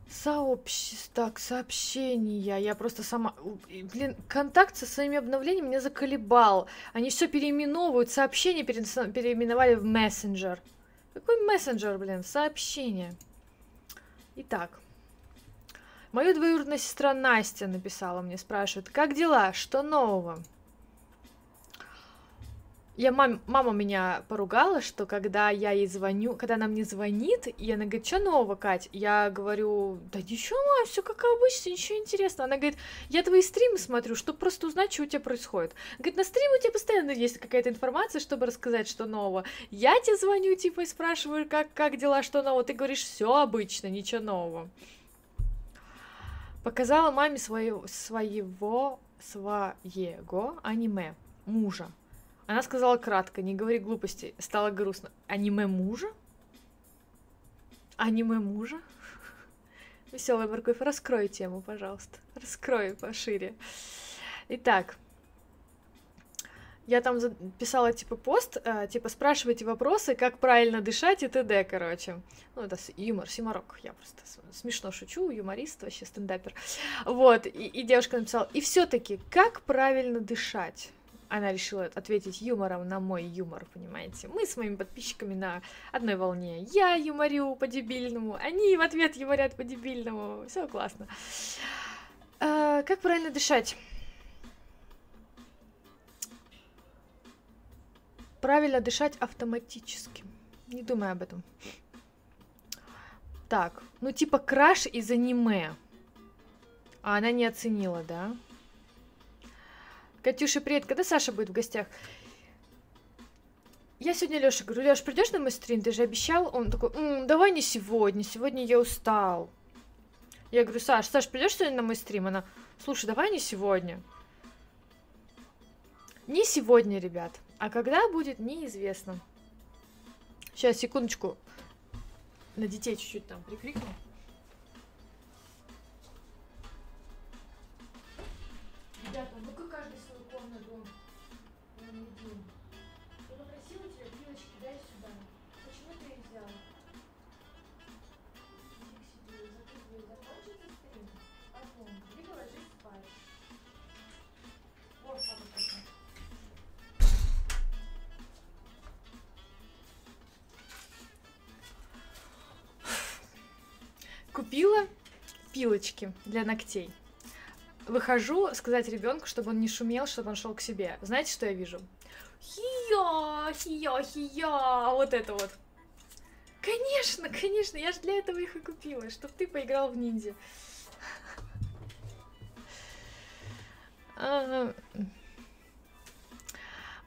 Сообщество, так, сообщения. Я просто сама... Блин, контакт со своими обновлениями меня заколебал. Они все переименовывают. Сообщения переименовали в мессенджер. Какой мессенджер, блин? Сообщение. Итак, моя двоюродная сестра Настя написала мне, спрашивает, как дела, что нового? Я мам, мама меня поругала, что когда я ей звоню, когда она мне звонит, и она говорит, что нового, Кать? Я говорю, да ничего, мам, все как обычно, ничего интересного. Она говорит, я твои стримы смотрю, чтобы просто узнать, что у тебя происходит. Говорит, на стриме у тебя постоянно есть какая-то информация, чтобы рассказать, что нового. Я тебе звоню, типа, и спрашиваю, как, как дела, что нового. Ты говоришь, все обычно, ничего нового. Показала маме свое, своего, своего аниме, мужа. Она сказала кратко, не говори глупостей. Стало грустно. Аниме мужа? Аниме мужа? Веселая морковь, раскрой тему, пожалуйста. Раскрой пошире. Итак, я там писала, типа, пост, э, типа, спрашивайте вопросы, как правильно дышать и т.д., короче. Ну, это юмор, симорок, я просто смешно шучу, юморист, вообще стендапер. Вот, и, и девушка написала, и все таки как правильно дышать? Она решила ответить юмором на мой юмор, понимаете? Мы с моими подписчиками на одной волне. Я юморю по-дебильному, они в ответ юморят по-дебильному. Все классно. А, как правильно дышать? Правильно дышать автоматически. Не думай об этом. Так, ну типа краш из аниме. А она не оценила, да? Катюша, привет. Когда Саша будет в гостях? Я сегодня Лёше говорю, Лёш, придешь на мой стрим? Ты же обещал. Он такой, М, давай не сегодня, сегодня я устал. Я говорю, Саш, Саш, придешь сегодня на мой стрим? Она, слушай, давай не сегодня. Не сегодня, ребят. А когда будет, неизвестно. Сейчас, секундочку. На детей чуть-чуть там прикрикну. Пилочки для ногтей. Выхожу сказать ребенку, чтобы он не шумел, чтобы он шел к себе. Знаете, что я вижу? Хия, хия, хия, вот это вот. Конечно, конечно, я же для этого их и купила, чтобы ты поиграл в ниндзя. А,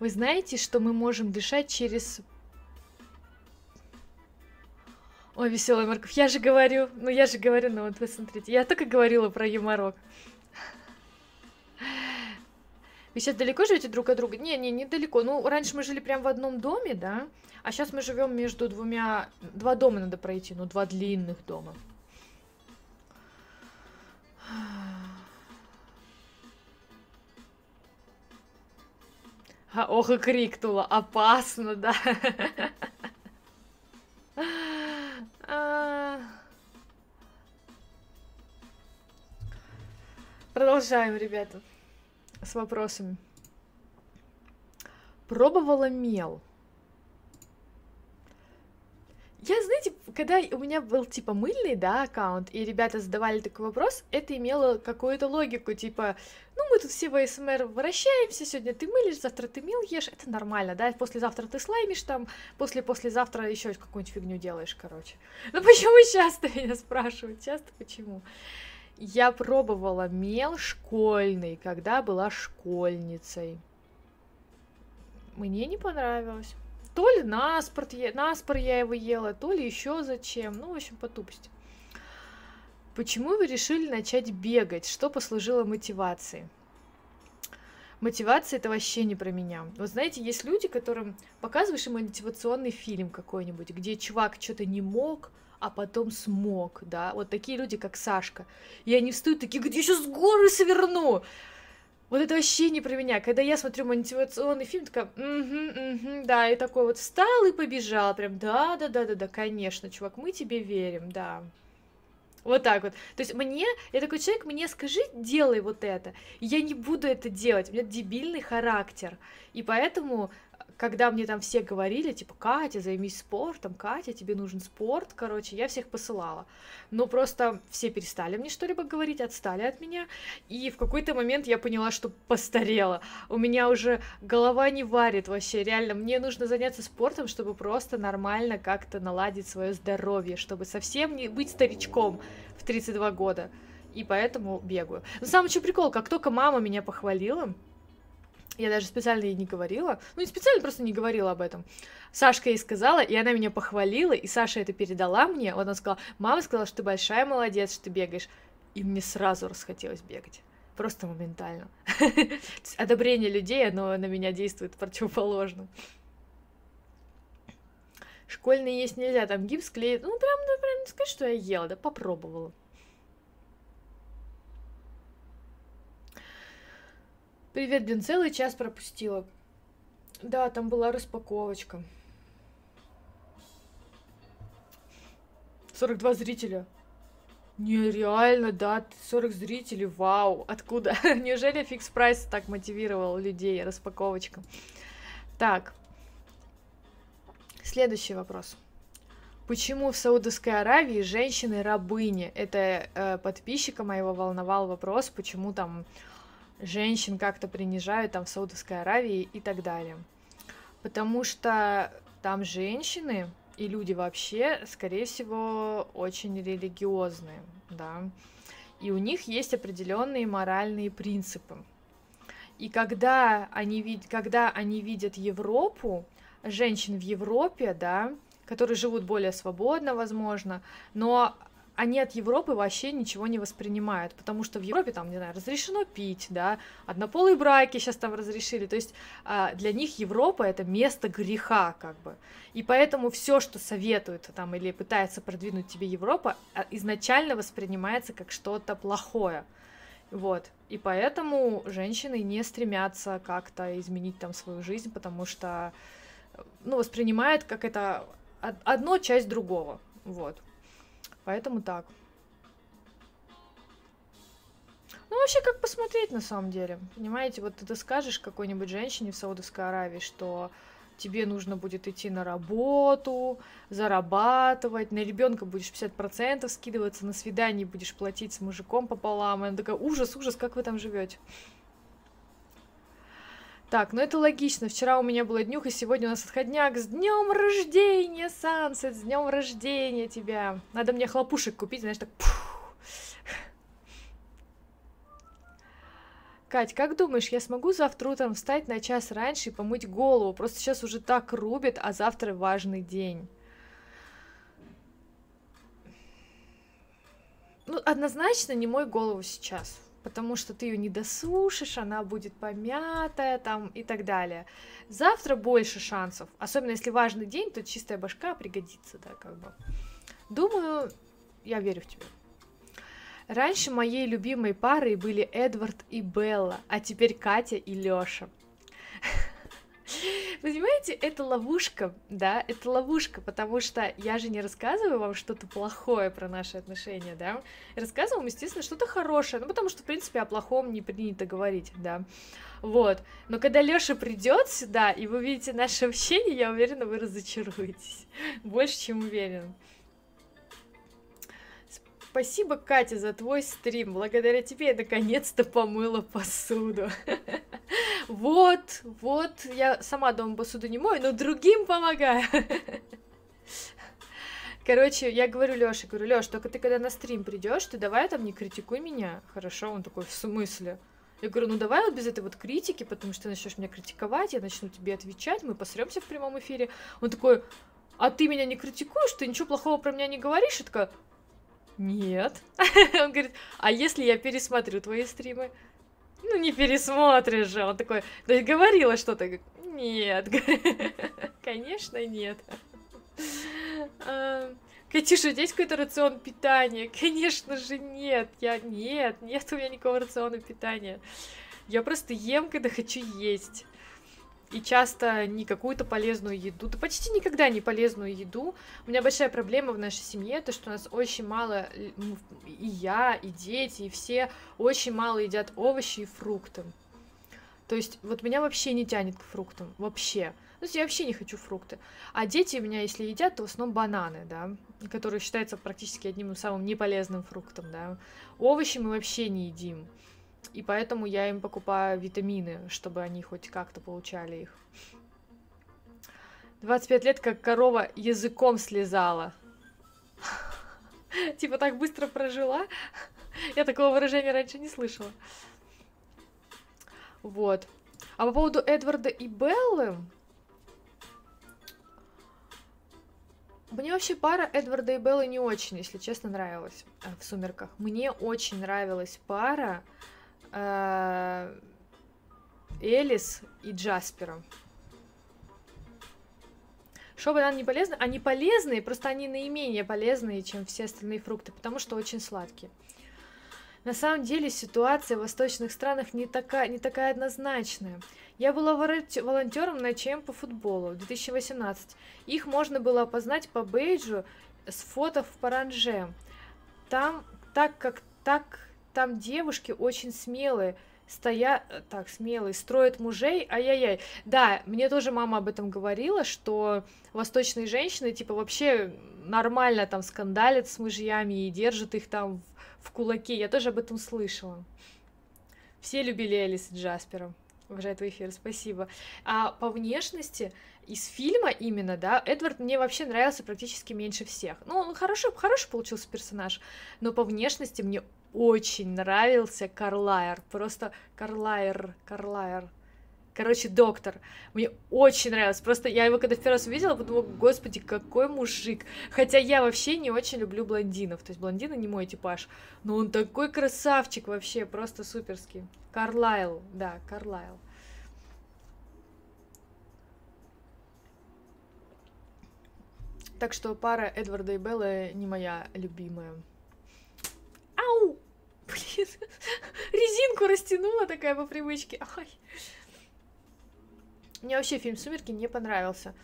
вы знаете, что мы можем дышать через Ой, веселая морковь. Я же говорю, ну я же говорю, ну вот вы смотрите, я только говорила про юморок. Вы сейчас далеко живете друг от друга? Не, не, недалеко. Ну, раньше мы жили прям в одном доме, да? А сейчас мы живем между двумя... Два дома надо пройти, ну, два длинных дома. А, ох и крикнула. Опасно, да. А. Продолжаем, ребята. с вопросами. Пробовала мел. Я, знаете, когда у меня был типа мыльный, да, аккаунт, и ребята задавали такой вопрос, это имело какую-то логику, типа, ну, мы тут все в АСМР вращаемся, сегодня ты мылишь, завтра ты мел ешь, это нормально, да, послезавтра ты слаймишь там, после-послезавтра еще какую-нибудь фигню делаешь, короче. Ну, почему часто меня спрашивают, часто почему? Я пробовала мел школьный, когда была школьницей. Мне не понравилось. То ли наспорт, наспор я его ела, то ли еще зачем. Ну, в общем, по тупости. Почему вы решили начать бегать? Что послужило мотивацией? Мотивация это вообще не про меня. Вот знаете, есть люди, которым показываешь им мотивационный фильм какой-нибудь, где чувак что-то не мог, а потом смог, да, вот такие люди, как Сашка. И они встают такие, где сейчас горы сверну? Вот это вообще не про меня. Когда я смотрю мотивационный фильм, такая, угу, угу, да, и такой вот встал и побежал, прям, да, да, да, да, да, конечно, чувак, мы тебе верим, да. Вот так вот. То есть мне, я такой человек, мне скажи, делай вот это. Я не буду это делать. У меня дебильный характер. И поэтому когда мне там все говорили, типа, Катя, займись спортом, Катя, тебе нужен спорт, короче, я всех посылала. Но просто все перестали мне что-либо говорить, отстали от меня, и в какой-то момент я поняла, что постарела. У меня уже голова не варит вообще, реально, мне нужно заняться спортом, чтобы просто нормально как-то наладить свое здоровье, чтобы совсем не быть старичком в 32 года. И поэтому бегаю. Но самый что прикол, как только мама меня похвалила, я даже специально ей не говорила. Ну, не специально, просто не говорила об этом. Сашка ей сказала, и она меня похвалила, и Саша это передала мне. Вот она сказала, мама сказала, что ты большая молодец, что ты бегаешь. И мне сразу расхотелось бегать. Просто моментально. Одобрение людей, оно на меня действует противоположно. Школьные есть нельзя, там гипс клеит. Ну, прям, прям не сказать, что я ела, да попробовала. Привет, блин, целый час пропустила. Да, там была распаковочка. 42 зрителя. Нереально, да, 40 зрителей, вау, откуда? Неужели фикс прайс так мотивировал людей, распаковочка? Так, следующий вопрос. Почему в Саудовской Аравии женщины рабыни? Это э, подписчика моего волновал вопрос, почему там женщин как-то принижают там в Саудовской Аравии и так далее. Потому что там женщины и люди вообще, скорее всего, очень религиозные, да, и у них есть определенные моральные принципы. И когда они, вид... когда они видят Европу, женщин в Европе, да, которые живут более свободно, возможно, но они от Европы вообще ничего не воспринимают, потому что в Европе там, не знаю, разрешено пить, да, однополые браки сейчас там разрешили, то есть а, для них Европа это место греха, как бы, и поэтому все, что советует там или пытается продвинуть тебе Европа, а, изначально воспринимается как что-то плохое, вот, и поэтому женщины не стремятся как-то изменить там свою жизнь, потому что, ну, воспринимают как это одно часть другого, вот. Поэтому так. Ну, вообще, как посмотреть на самом деле. Понимаете, вот ты скажешь какой-нибудь женщине в Саудовской Аравии, что тебе нужно будет идти на работу, зарабатывать, на ребенка будешь 50% скидываться, на свидание будешь платить с мужиком пополам. И она такая, ужас, ужас, как вы там живете? Так, ну это логично. Вчера у меня была днюха, сегодня у нас отходняк. С днем рождения, Сансет, с днем рождения тебя. Надо мне хлопушек купить, знаешь, так. Кать, как думаешь, я смогу завтра утром встать на час раньше и помыть голову? Просто сейчас уже так рубит, а завтра важный день. Ну, однозначно не мой голову сейчас потому что ты ее не досушишь, она будет помятая там и так далее. Завтра больше шансов, особенно если важный день, то чистая башка пригодится, да, как бы. Думаю, я верю в тебя. Раньше моей любимой парой были Эдвард и Белла, а теперь Катя и Лёша. Понимаете, это ловушка, да, это ловушка, потому что я же не рассказываю вам что-то плохое про наши отношения, да, рассказываю вам, естественно, что-то хорошее, ну, потому что, в принципе, о плохом не принято говорить, да, вот, но когда Лёша придет сюда, и вы видите наше общение, я уверена, вы разочаруетесь, больше, чем уверен. Спасибо, Катя, за твой стрим. Благодаря тебе я наконец-то помыла посуду. Вот, вот, я сама дома посуду не мою, но другим помогаю. Короче, я говорю Лёше, говорю, Лёш, только ты когда на стрим придешь, ты давай там не критикуй меня. Хорошо, он такой, в смысле? Я говорю, ну давай вот без этой вот критики, потому что ты начнешь меня критиковать, я начну тебе отвечать, мы посремся в прямом эфире. Он такой, а ты меня не критикуешь, ты ничего плохого про меня не говоришь? Я такая, нет. Он говорит, а если я пересмотрю твои стримы? Ну, не пересмотришь же. Он такой, да я говорила что-то. Нет. Конечно, нет. А, Катюша, здесь какой-то рацион питания? Конечно же нет. Я нет, нет у меня никакого рациона питания. Я просто ем, когда хочу есть и часто не какую-то полезную еду, да почти никогда не полезную еду. У меня большая проблема в нашей семье, то что у нас очень мало, и я, и дети, и все очень мало едят овощи и фрукты. То есть вот меня вообще не тянет к фруктам, вообще. То есть я вообще не хочу фрукты. А дети у меня, если едят, то в основном бананы, да, которые считаются практически одним из самым неполезным фруктом, да. Овощи мы вообще не едим. И поэтому я им покупаю витамины, чтобы они хоть как-то получали их. 25 лет, как корова языком слезала. Типа так быстро прожила. Я такого выражения раньше не слышала. Вот. А по поводу Эдварда и Беллы... Мне вообще пара Эдварда и Беллы не очень, если честно, нравилась э, в «Сумерках». Мне очень нравилась пара Элис и Джаспера. Шоу-бананы не полезны? Они полезные, просто они наименее полезные, чем все остальные фрукты, потому что очень сладкие. На самом деле ситуация в восточных странах не такая, не такая однозначная. Я была волонтером на ЧМ по футболу в 2018. Их можно было опознать по бейджу с фото в паранже. Там, так как так там девушки очень смелые, стоят, так, смелые, строят мужей, ай-яй-яй. Да, мне тоже мама об этом говорила, что восточные женщины, типа, вообще нормально там скандалят с мужьями и держат их там в, в кулаке. Я тоже об этом слышала. Все любили Элис и Джаспера. Уважаю твой эфир, спасибо. А по внешности из фильма именно, да, Эдвард мне вообще нравился практически меньше всех. Ну, он хороший, хороший получился персонаж, но по внешности мне очень нравился Карлайер. Просто Карлайер, Карлайер. Короче, доктор. Мне очень нравился. Просто я его когда в первый раз увидела, подумала, господи, какой мужик. Хотя я вообще не очень люблю блондинов. То есть блондины не мой типаж. Но он такой красавчик вообще, просто суперский. Карлайл, да, Карлайл. Так что пара Эдварда и Беллы не моя любимая. Ау! Блин, резинку растянула такая по привычке. Ай. Мне вообще фильм «Сумерки» не понравился.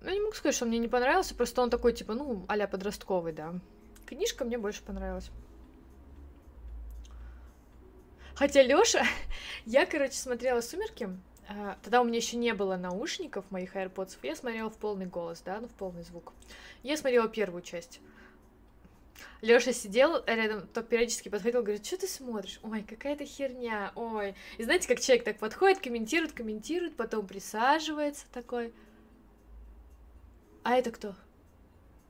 Ну, не могу сказать, что мне не понравился, просто он такой, типа, ну, а подростковый, да. Книжка мне больше понравилась. Хотя Лёша, я, короче, смотрела «Сумерки», а, тогда у меня еще не было наушников моих AirPods, я смотрела в полный голос, да, ну, в полный звук. Я смотрела первую часть. Лёша сидел рядом, то периодически подходил, говорит, что ты смотришь? Ой, какая-то херня, ой. И знаете, как человек так подходит, комментирует, комментирует, потом присаживается такой. А это кто?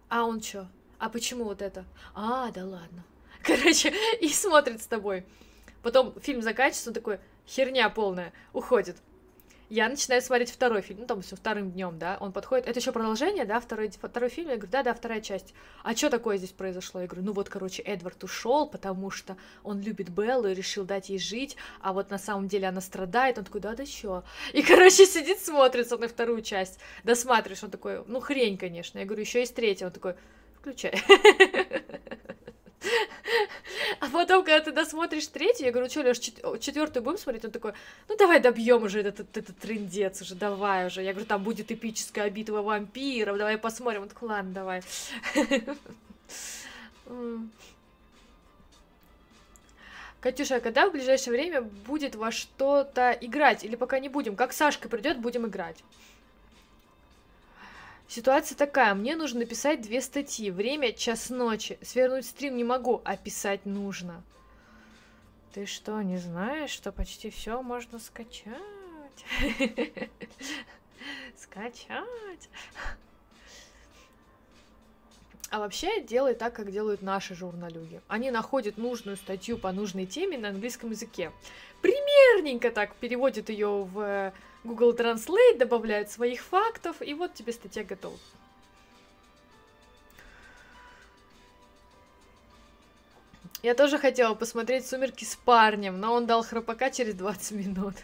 А он чё? А почему вот это? А, да ладно. Короче, и смотрит с тобой. Потом фильм заканчивается, он такой, херня полная, уходит. Я начинаю смотреть второй фильм, ну, там, все, вторым днем, да, он подходит, это еще продолжение, да, второй, второй фильм, я говорю, да-да, вторая часть. А что такое здесь произошло? Я говорю, ну вот, короче, Эдвард ушел, потому что он любит Беллу и решил дать ей жить, а вот на самом деле она страдает, он такой, да, да что? И, короче, сидит, смотрится на вторую часть, досматриваешь, он такой, ну, хрень, конечно. Я говорю, еще есть третья, он такой, включай. А потом, когда ты досмотришь третью, я говорю, что, Леш, четвертую будем смотреть? Он такой, ну давай добьем уже этот, этот, этот трендец уже, давай уже. Я говорю, там будет эпическая битва вампиров, давай посмотрим. Он такой, ладно, давай. Катюша, а когда в ближайшее время будет во что-то играть? Или пока не будем? Как Сашка придет, будем играть. Ситуация такая, мне нужно написать две статьи. Время час ночи. Свернуть стрим не могу, а писать нужно. Ты что, не знаешь, что почти все можно скачать? Скачать. А вообще делай так, как делают наши журналюги. Они находят нужную статью по нужной теме на английском языке. Примерненько так переводят ее в э, Google Translate, добавляют своих фактов, и вот тебе статья готова. Я тоже хотела посмотреть «Сумерки с парнем», но он дал храпака через 20 минут.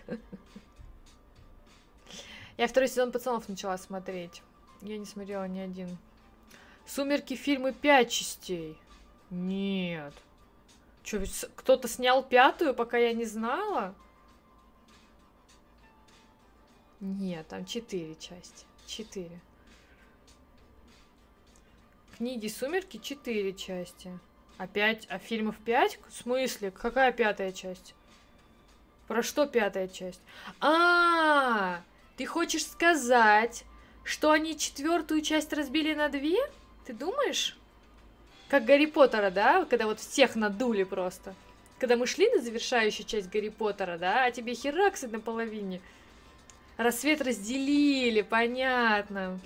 Я второй сезон «Пацанов» начала смотреть. Я не смотрела ни один. Сумерки фильмы пять частей. Нет. Че, кто-то снял пятую, пока я не знала? Нет, там четыре части. Четыре. Книги «Сумерки» четыре части. Опять, а фильмов пять? В смысле? Какая пятая часть? Про что пятая часть? А, -а, -а ты хочешь сказать, что они четвертую часть разбили на две? Ты думаешь? Как Гарри Поттера, да? Когда вот всех надули просто. Когда мы шли на завершающую часть Гарри Поттера, да? А тебе хераксы на половине. Рассвет разделили, понятно.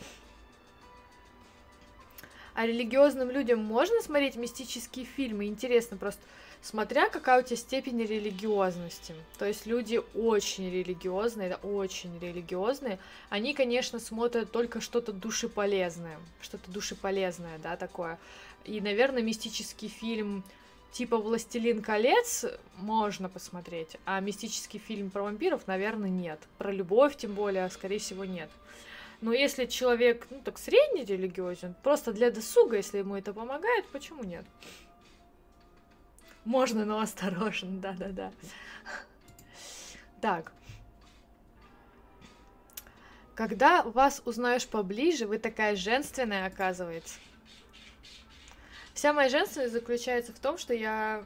А религиозным людям можно смотреть мистические фильмы? Интересно просто, смотря какая у тебя степень религиозности. То есть люди очень религиозные, да, очень религиозные. Они, конечно, смотрят только что-то душеполезное. Что-то душеполезное, да, такое. И, наверное, мистический фильм типа «Властелин колец» можно посмотреть, а мистический фильм про вампиров, наверное, нет. Про любовь, тем более, скорее всего, нет. Но если человек, ну, так средний религиозен, просто для досуга, если ему это помогает, почему нет? Можно, но осторожно, да-да-да. Так. Когда вас узнаешь поближе, вы такая женственная, оказывается. Вся моя женственность заключается в том, что я...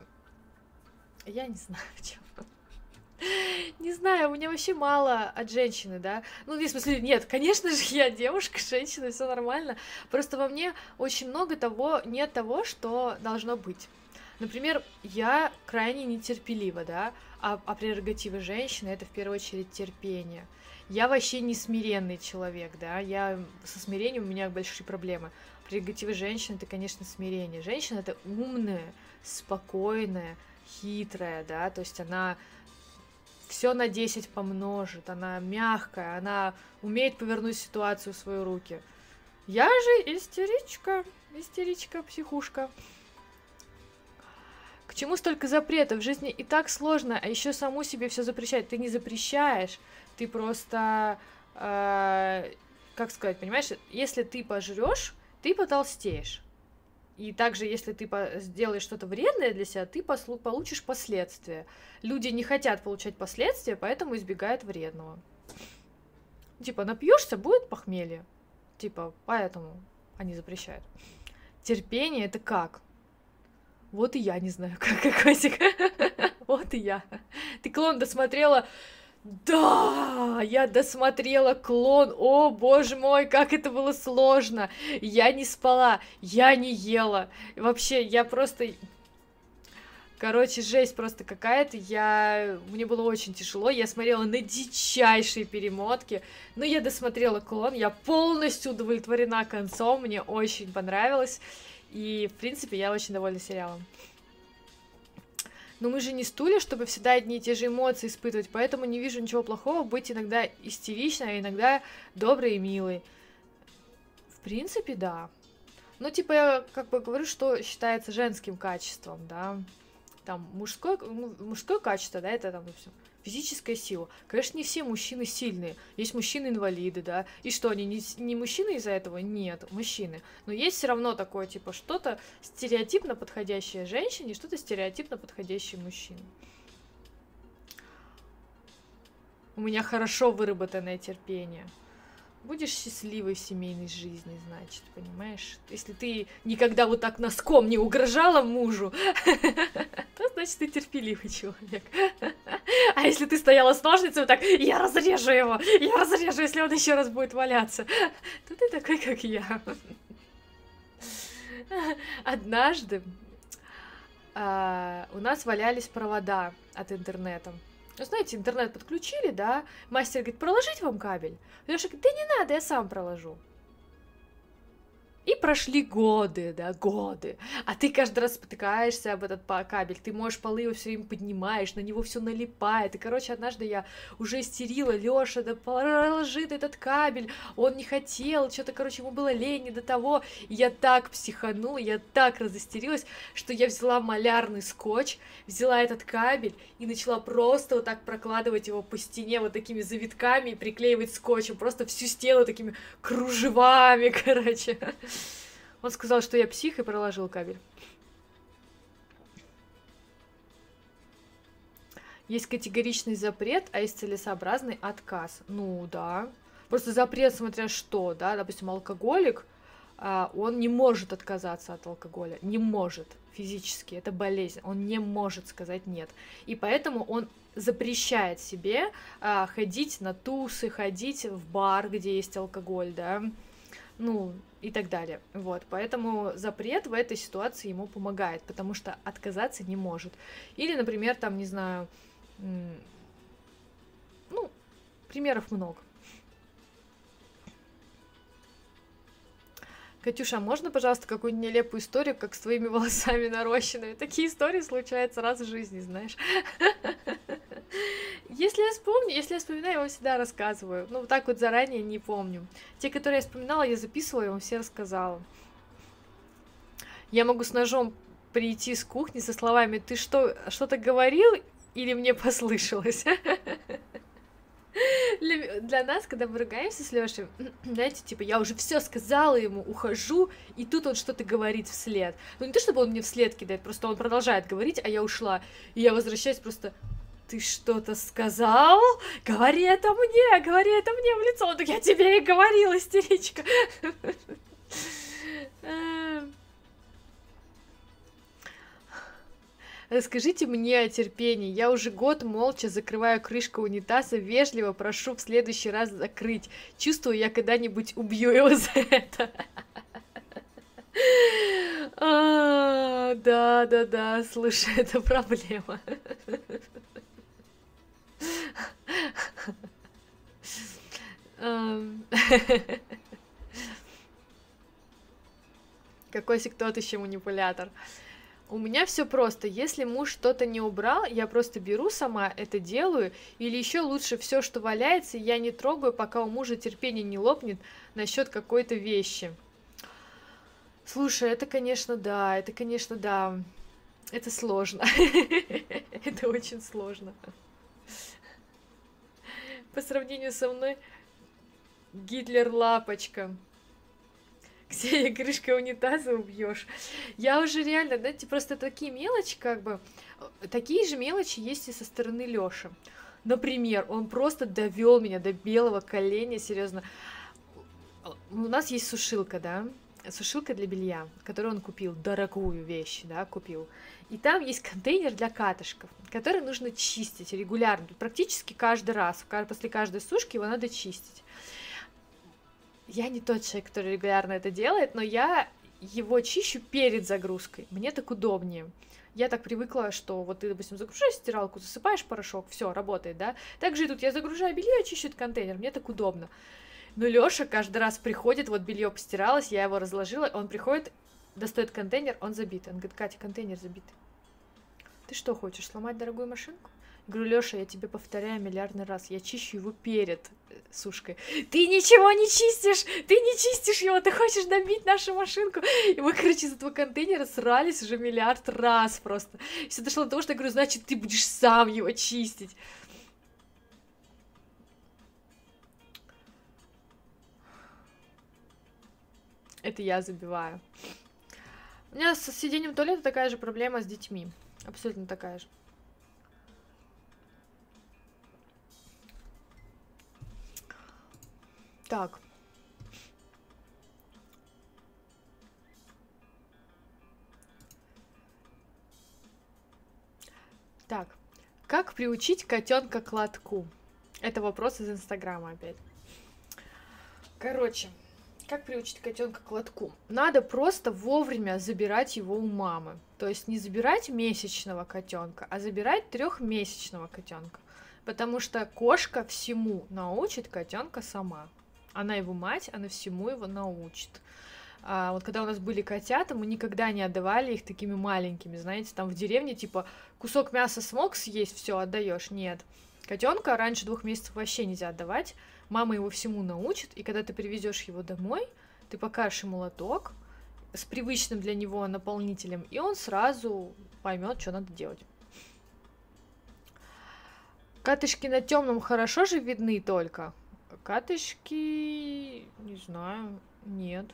Я не знаю, в чем. Не знаю, у меня вообще мало от женщины, да. Ну, в смысле, нет, конечно же, я девушка, женщина, все нормально. Просто во мне очень много того, нет того, что должно быть. Например, я крайне нетерпелива, да, а, а прерогатива женщины это в первую очередь терпение. Я вообще не смиренный человек, да, я со смирением у меня большие проблемы. Прерогатива женщины это, конечно, смирение. Женщина это умная, спокойная, хитрая, да, то есть она все на 10 помножит, она мягкая, она умеет повернуть ситуацию в свои руки. Я же истеричка, истеричка, психушка. К чему столько запретов? В жизни и так сложно, а еще саму себе все запрещать. Ты не запрещаешь, ты просто, э, как сказать, понимаешь, если ты пожрешь, ты потолстеешь. И также, если ты сделаешь что-то вредное для себя, ты получишь последствия. Люди не хотят получать последствия, поэтому избегают вредного. Типа, напьешься, будет похмелье. Типа, поэтому они запрещают. Терпение это как? Вот и я не знаю, как, Котик. Вот и я. Ты клон досмотрела да, я досмотрела клон. О, боже мой, как это было сложно. Я не спала, я не ела. Вообще, я просто... Короче, жесть просто какая-то. Я... Мне было очень тяжело. Я смотрела на дичайшие перемотки. Но я досмотрела клон. Я полностью удовлетворена концом. Мне очень понравилось. И, в принципе, я очень довольна сериалом. Но мы же не стулья, чтобы всегда одни и те же эмоции испытывать, поэтому не вижу ничего плохого быть иногда истеричной, а иногда доброй и милой. В принципе, да. Ну, типа, я как бы говорю, что считается женским качеством, да. Там мужское, мужское качество, да, это там все. Физическая сила. Конечно, не все мужчины сильные. Есть мужчины-инвалиды, да. И что, они не, не мужчины из-за этого? Нет, мужчины. Но есть все равно такое, типа, что-то стереотипно подходящее женщине, что-то стереотипно подходящее мужчине. У меня хорошо выработанное терпение будешь счастливой в семейной жизни, значит, понимаешь? Если ты никогда вот так носком не угрожала мужу, то значит ты терпеливый человек. А если ты стояла с ножницами так, я разрежу его, я разрежу, если он еще раз будет валяться, то ты такой, как я. Однажды а, у нас валялись провода от интернета. Ну, знаете, интернет подключили, да, мастер говорит, проложить вам кабель? Леша говорит, да не надо, я сам проложу. И прошли годы, да, годы. А ты каждый раз спотыкаешься об этот кабель, ты можешь полы его все время поднимаешь, на него все налипает. И, короче, однажды я уже истерила, Лёша, да положи этот кабель, он не хотел, что-то, короче, ему было лень не до того. И я так психанула, я так разостерилась, что я взяла малярный скотч, взяла этот кабель и начала просто вот так прокладывать его по стене вот такими завитками и приклеивать скотчем, просто всю стену такими кружевами, короче. Он сказал, что я псих и проложил кабель. Есть категоричный запрет, а есть целесообразный отказ. Ну да. Просто запрет, смотря что, да, допустим, алкоголик, а, он не может отказаться от алкоголя, не может физически, это болезнь, он не может сказать нет. И поэтому он запрещает себе а, ходить на тусы, ходить в бар, где есть алкоголь, да, ну, и так далее. Вот, поэтому запрет в этой ситуации ему помогает, потому что отказаться не может. Или, например, там, не знаю, ну, примеров много. Катюша, а можно, пожалуйста, какую-нибудь нелепую историю, как с твоими волосами нарощенными? Такие истории случаются раз в жизни, знаешь. Если я вспомню, если я вспоминаю, я вам всегда рассказываю. Ну, вот так вот заранее не помню. Те, которые я вспоминала, я записывала, я вам все рассказала. Я могу с ножом прийти с кухни со словами «Ты что, что-то говорил или мне послышалось?» для, для нас, когда мы ругаемся с Лешей, знаете, типа, я уже все сказала ему, ухожу, и тут он что-то говорит вслед. Ну, не то, чтобы он мне вслед кидает, просто он продолжает говорить, а я ушла. И я возвращаюсь просто, ты что-то сказал? Говори это мне, говори это мне в лицо. Так, я тебе и говорил, истеричка. Расскажите мне о терпении. Я уже год молча закрываю крышку унитаза, вежливо прошу в следующий раз закрыть. Чувствую, я когда-нибудь убью его за это. А, да, да, да, слушай, это проблема. Какой тот еще манипулятор. У меня все просто. Если муж что-то не убрал, я просто беру сама это делаю. Или еще лучше все, что валяется, я не трогаю, пока у мужа терпение не лопнет насчет какой-то вещи. Слушай, это, конечно, да, это, конечно, да. Это сложно. Это очень сложно по сравнению со мной Гитлер лапочка. Ксения, крышкой унитаза убьешь. Я уже реально, знаете, просто такие мелочи, как бы, такие же мелочи есть и со стороны Лёши. Например, он просто довел меня до белого коленя, серьезно. У нас есть сушилка, да, сушилка для белья, которую он купил, дорогую вещь, да, купил. И там есть контейнер для катышков, который нужно чистить регулярно, практически каждый раз, после каждой сушки его надо чистить. Я не тот человек, который регулярно это делает, но я его чищу перед загрузкой. Мне так удобнее. Я так привыкла, что вот ты, допустим, загружаешь стиралку, засыпаешь порошок, все, работает, да? Также и тут я загружаю белье, чищу контейнер, мне так удобно. Но Лёша каждый раз приходит, вот белье постиралось, я его разложила, он приходит, достает контейнер, он забит. Он говорит, Катя, контейнер забитый. Ты что хочешь, сломать дорогую машинку? Я говорю, Лёша, я тебе повторяю миллиардный раз, я чищу его перед э, сушкой. Ты ничего не чистишь, ты не чистишь его, ты хочешь добить нашу машинку. И мы, короче, из этого контейнера срались уже миллиард раз просто. Все дошло до того, что я говорю, значит, ты будешь сам его чистить. Это я забиваю. У меня с сидением туалета такая же проблема с детьми. Абсолютно такая же. Так. Так. Как приучить котенка к лотку? Это вопрос из Инстаграма опять. Короче, как приучить котенка к лотку? Надо просто вовремя забирать его у мамы. То есть не забирать месячного котенка, а забирать трехмесячного котенка. Потому что кошка всему научит котенка сама. Она его мать, она всему его научит. А вот когда у нас были котята, мы никогда не отдавали их такими маленькими, знаете, там в деревне типа кусок мяса смог съесть, все отдаешь. Нет. Котенка раньше двух месяцев вообще нельзя отдавать мама его всему научит, и когда ты привезешь его домой, ты покажешь ему лоток с привычным для него наполнителем, и он сразу поймет, что надо делать. Катышки на темном хорошо же видны только. Катышки, не знаю, нет.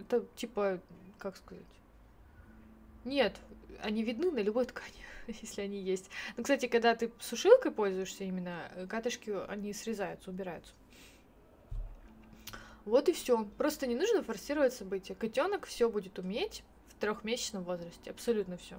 Это типа, как сказать? Нет, они видны на любой ткани. если они есть. Ну, кстати, когда ты сушилкой пользуешься именно, э, катышки, они срезаются, убираются. Вот и все. Просто не нужно форсировать события. Котенок все будет уметь в трехмесячном возрасте. Абсолютно все.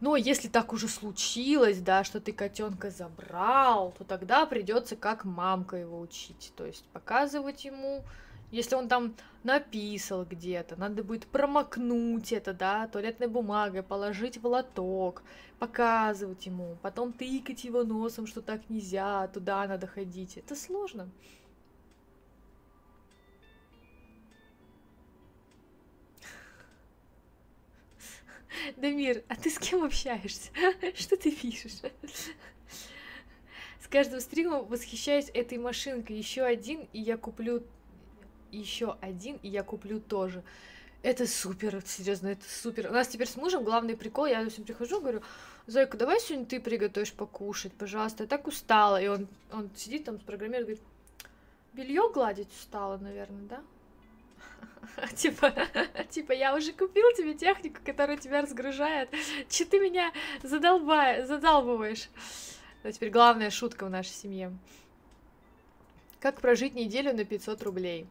Но если так уже случилось, да, что ты котенка забрал, то тогда придется как мамка его учить. То есть показывать ему, если он там написал где-то, надо будет промокнуть это, да, туалетной бумагой, положить в лоток, показывать ему, потом тыкать его носом, что так нельзя, туда надо ходить. Это сложно. Дамир, а ты с кем общаешься? Что ты пишешь? С каждым стримом восхищаюсь этой машинкой. Еще один, и я куплю еще один, и я куплю тоже. Это супер, серьезно, это супер. У нас теперь с мужем главный прикол, я всем прихожу, говорю, Зойка, давай сегодня ты приготовишь покушать, пожалуйста, я так устала. И он, он сидит там с программирует, говорит, белье гладить устала, наверное, да? Типа, типа, я уже купил тебе технику, которая тебя разгружает. Че ты меня задолбаешь, задалбываешь? Это теперь главная шутка в нашей семье. Как прожить неделю на 500 рублей?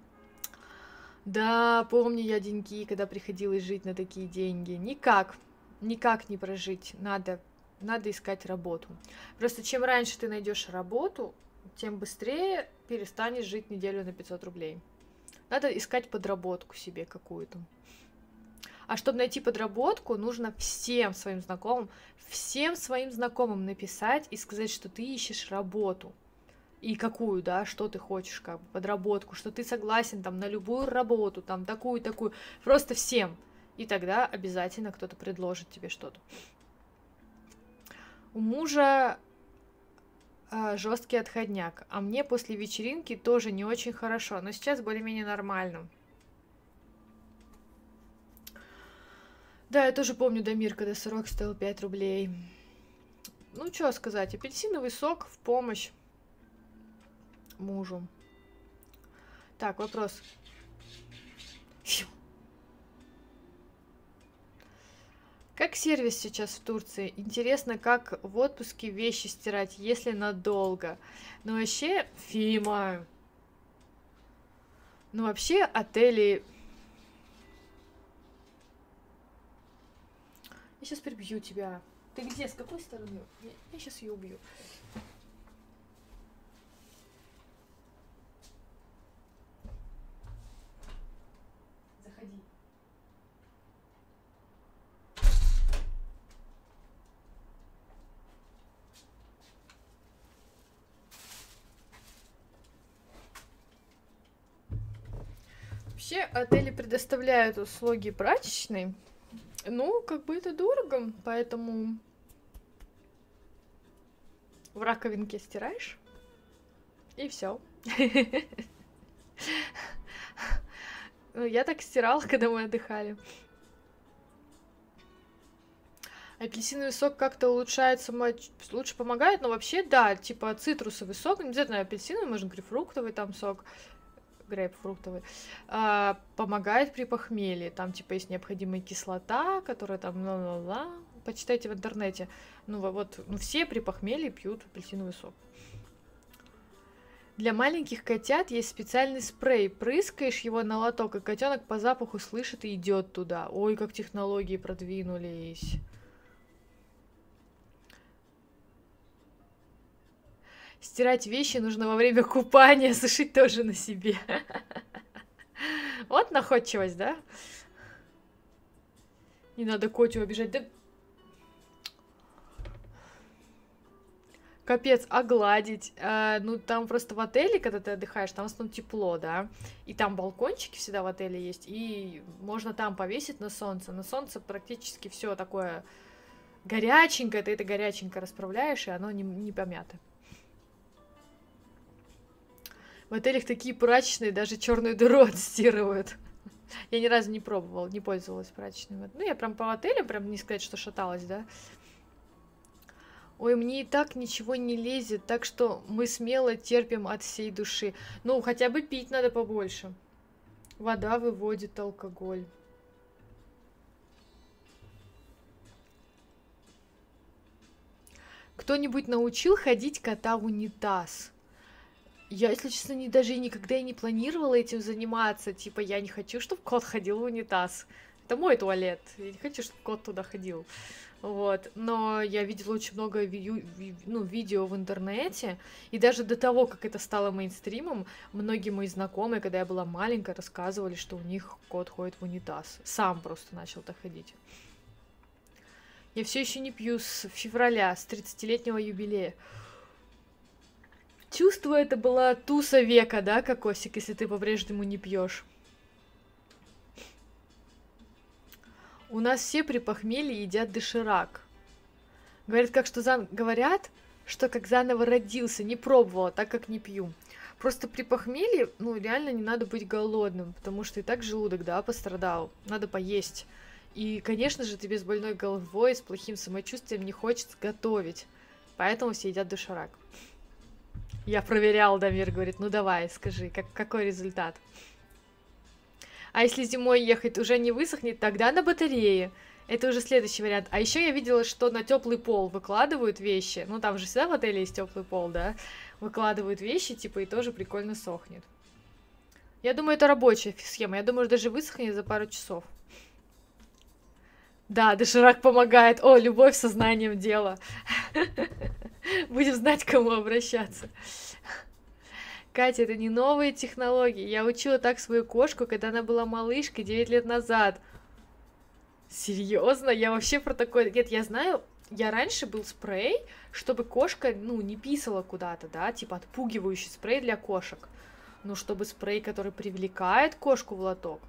Да, помню я деньги, когда приходилось жить на такие деньги. Никак, никак не прожить. Надо, надо искать работу. Просто чем раньше ты найдешь работу, тем быстрее перестанешь жить неделю на 500 рублей. Надо искать подработку себе какую-то. А чтобы найти подработку, нужно всем своим знакомым, всем своим знакомым написать и сказать, что ты ищешь работу и какую, да, что ты хочешь, как бы, подработку, что ты согласен там на любую работу, там, такую, такую, просто всем. И тогда обязательно кто-то предложит тебе что-то. У мужа э, жесткий отходняк, а мне после вечеринки тоже не очень хорошо, но сейчас более-менее нормально. Да, я тоже помню Дамир, когда сырок стоил 5 рублей. Ну, что сказать, апельсиновый сок в помощь мужу. Так, вопрос. Фью. Как сервис сейчас в Турции? Интересно, как в отпуске вещи стирать, если надолго. Ну, вообще, Фима. Ну, вообще, отели... Я сейчас прибью тебя. Ты где? С какой стороны? Я, я сейчас ее убью. Вообще отели предоставляют услуги прачечной. Ну, как бы это дорого, поэтому в раковинке стираешь и все. Ну, я так стирала, когда мы отдыхали. Апельсиновый сок как-то улучшает самоч... лучше помогает, но вообще, да, типа цитрусовый сок, не обязательно апельсиновый, можно грейпфруктовый там сок, грейпфруктовый, а, помогает при похмелье. Там, типа, есть необходимая кислота, которая там, ла-ла-ла. Почитайте в интернете. Ну, вот, ну, все при похмелье пьют апельсиновый сок. Для маленьких котят есть специальный спрей. Прыскаешь его на лоток, и котенок по запаху слышит и идет туда. Ой, как технологии продвинулись. Стирать вещи нужно во время купания, сушить тоже на себе. Вот находчивость, да? Не надо котю обижать. Да Капец, огладить. А, ну, там просто в отеле, когда ты отдыхаешь, там в основном тепло, да. И там балкончики всегда в отеле есть. И можно там повесить на солнце. На солнце практически все такое горяченькое. Ты это горяченько расправляешь, и оно не, не помято. В отелях такие прачечные, даже черную дыру отстирывают. Я ни разу не пробовала, не пользовалась прачечными. Ну, я прям по отелям, прям не сказать, что шаталась, да. Ой, мне и так ничего не лезет, так что мы смело терпим от всей души. Ну, хотя бы пить надо побольше. Вода выводит алкоголь. Кто-нибудь научил ходить кота в унитаз? Я, если честно, не, даже никогда и не планировала этим заниматься. Типа, я не хочу, чтобы кот ходил в унитаз. Это мой туалет. Я не хочу, чтобы кот туда ходил. Вот. Но я видела очень много ви- ви- ну, видео в интернете, и даже до того, как это стало мейнстримом, многие мои знакомые, когда я была маленькая, рассказывали, что у них кот ходит в унитаз. Сам просто начал так ходить. Я все еще не пью с февраля, с 30-летнего юбилея. Чувствую, это была туса века, да, кокосик, если ты по-прежнему не пьешь. У нас все при похмелье едят доширак. Говорят, как что зан... Говорят, что как заново родился, не пробовала, так как не пью. Просто при похмелье, ну, реально не надо быть голодным, потому что и так желудок, да, пострадал. Надо поесть. И, конечно же, тебе с больной головой, с плохим самочувствием не хочется готовить. Поэтому все едят доширак. Я проверял, Дамир говорит, ну давай, скажи, как, какой результат? А если зимой ехать уже не высохнет, тогда на батарее. Это уже следующий вариант. А еще я видела, что на теплый пол выкладывают вещи. Ну, там же всегда в отеле есть теплый пол, да? Выкладывают вещи, типа, и тоже прикольно сохнет. Я думаю, это рабочая схема. Я думаю, даже высохнет за пару часов. Да, доширак помогает. О, любовь сознанием дела. Будем знать, к кому обращаться. Катя, это не новые технологии. Я учила так свою кошку, когда она была малышкой 9 лет назад. Серьезно? Я вообще про такое... Нет, я знаю, я раньше был спрей, чтобы кошка, ну, не писала куда-то, да, типа отпугивающий спрей для кошек. Ну, чтобы спрей, который привлекает кошку в лоток,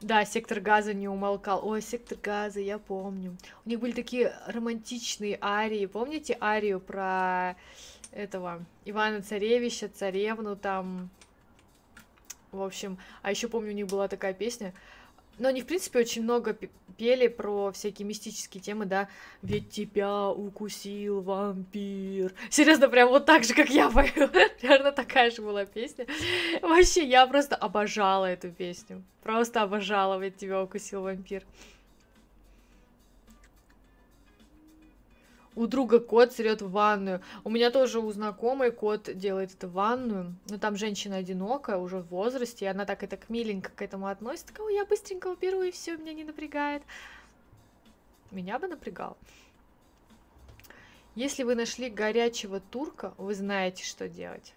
Да, сектор газа не умолкал. Ой, сектор газа, я помню. У них были такие романтичные арии. Помните арию про этого Ивана Царевича, царевну там? В общем, а еще помню, у них была такая песня. Но они, в принципе, очень много пели про всякие мистические темы, да. Ведь тебя укусил вампир. Серьезно, прям вот так же, как я пою. Примерно такая же была песня. Вообще, я просто обожала эту песню. Просто обожала, ведь тебя укусил вампир. У друга кот срет в ванную. У меня тоже у знакомой кот делает это в ванную. Но там женщина одинокая, уже в возрасте, и она так это миленько к этому относится. Такая, я быстренько уберу, и все, меня не напрягает. Меня бы напрягал. Если вы нашли горячего турка, вы знаете, что делать.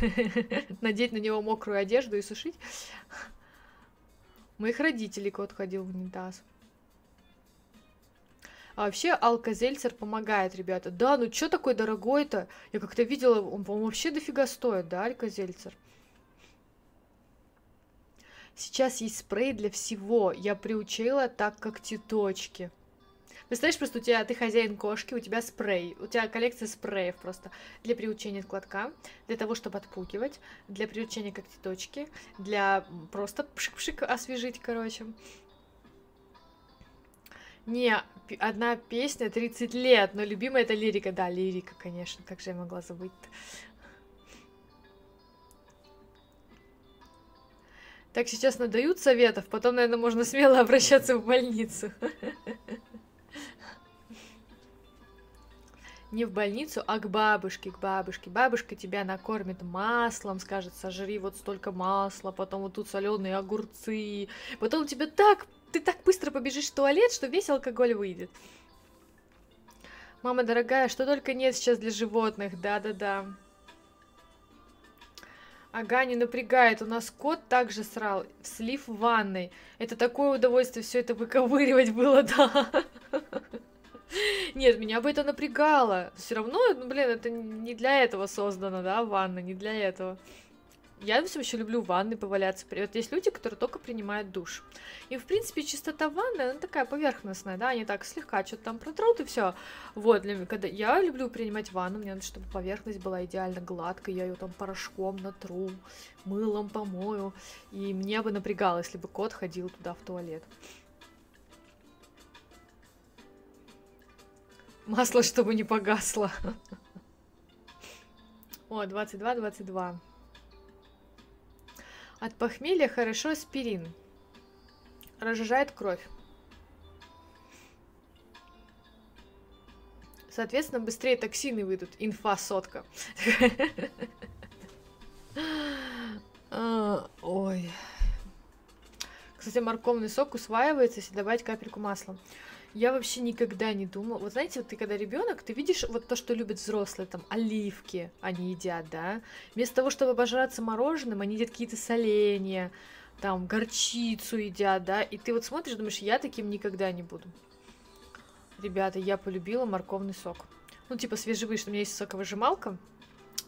Надеть на него мокрую одежду и сушить. Моих родителей кот ходил в унитаз. А вообще алкозельцер помогает, ребята. Да, ну что такой дорогой-то? Я как-то видела, он, по-моему, вообще дофига стоит, да, алкозельцер? Сейчас есть спрей для всего. Я приучила так, как теточки. Представляешь, просто у тебя, ты хозяин кошки, у тебя спрей, у тебя коллекция спреев просто для приучения к лотка, для того, чтобы отпугивать, для приучения когтеточки, для просто пшик-пшик освежить, короче. Не, одна песня 30 лет, но любимая это лирика. Да, лирика, конечно, как же я могла забыть -то? Так сейчас надают советов, потом, наверное, можно смело обращаться в больницу. Не в больницу, а к бабушке, к бабушке. Бабушка тебя накормит маслом, скажет, сожри вот столько масла, потом вот тут соленые огурцы. Потом тебе так ты так быстро побежишь в туалет, что весь алкоголь выйдет. Мама дорогая, что только нет сейчас для животных, да-да-да. Ага, не напрягает. У нас кот также срал. Слив в ванной. Это такое удовольствие все это выковыривать было, да. Нет, меня бы это напрягало. Все равно, ну, блин, это не для этого создано, да, ванна, не для этого. Я вообще люблю в ванной поваляться. Вот есть люди, которые только принимают душ. И, в принципе, чистота ванны, она такая поверхностная, да, они так слегка что-то там протрут и все. Вот, для меня, когда я люблю принимать ванну, мне надо, чтобы поверхность была идеально гладкой, я ее там порошком натру, мылом помою. И мне бы напрягало, если бы кот ходил туда в туалет. Масло, чтобы не погасло. О, 22, 22. От похмелья хорошо аспирин. Разжижает кровь. Соответственно, быстрее токсины выйдут. Инфа сотка. А, ой. Кстати, морковный сок усваивается, если добавить капельку масла. Я вообще никогда не думала. Вот знаете, вот ты когда ребенок, ты видишь вот то, что любят взрослые, там оливки они едят, да. Вместо того, чтобы обожраться мороженым, они едят какие-то соленья, там горчицу едят, да. И ты вот смотришь, думаешь, я таким никогда не буду. Ребята, я полюбила морковный сок. Ну, типа свежевышный. У меня есть соковыжималка.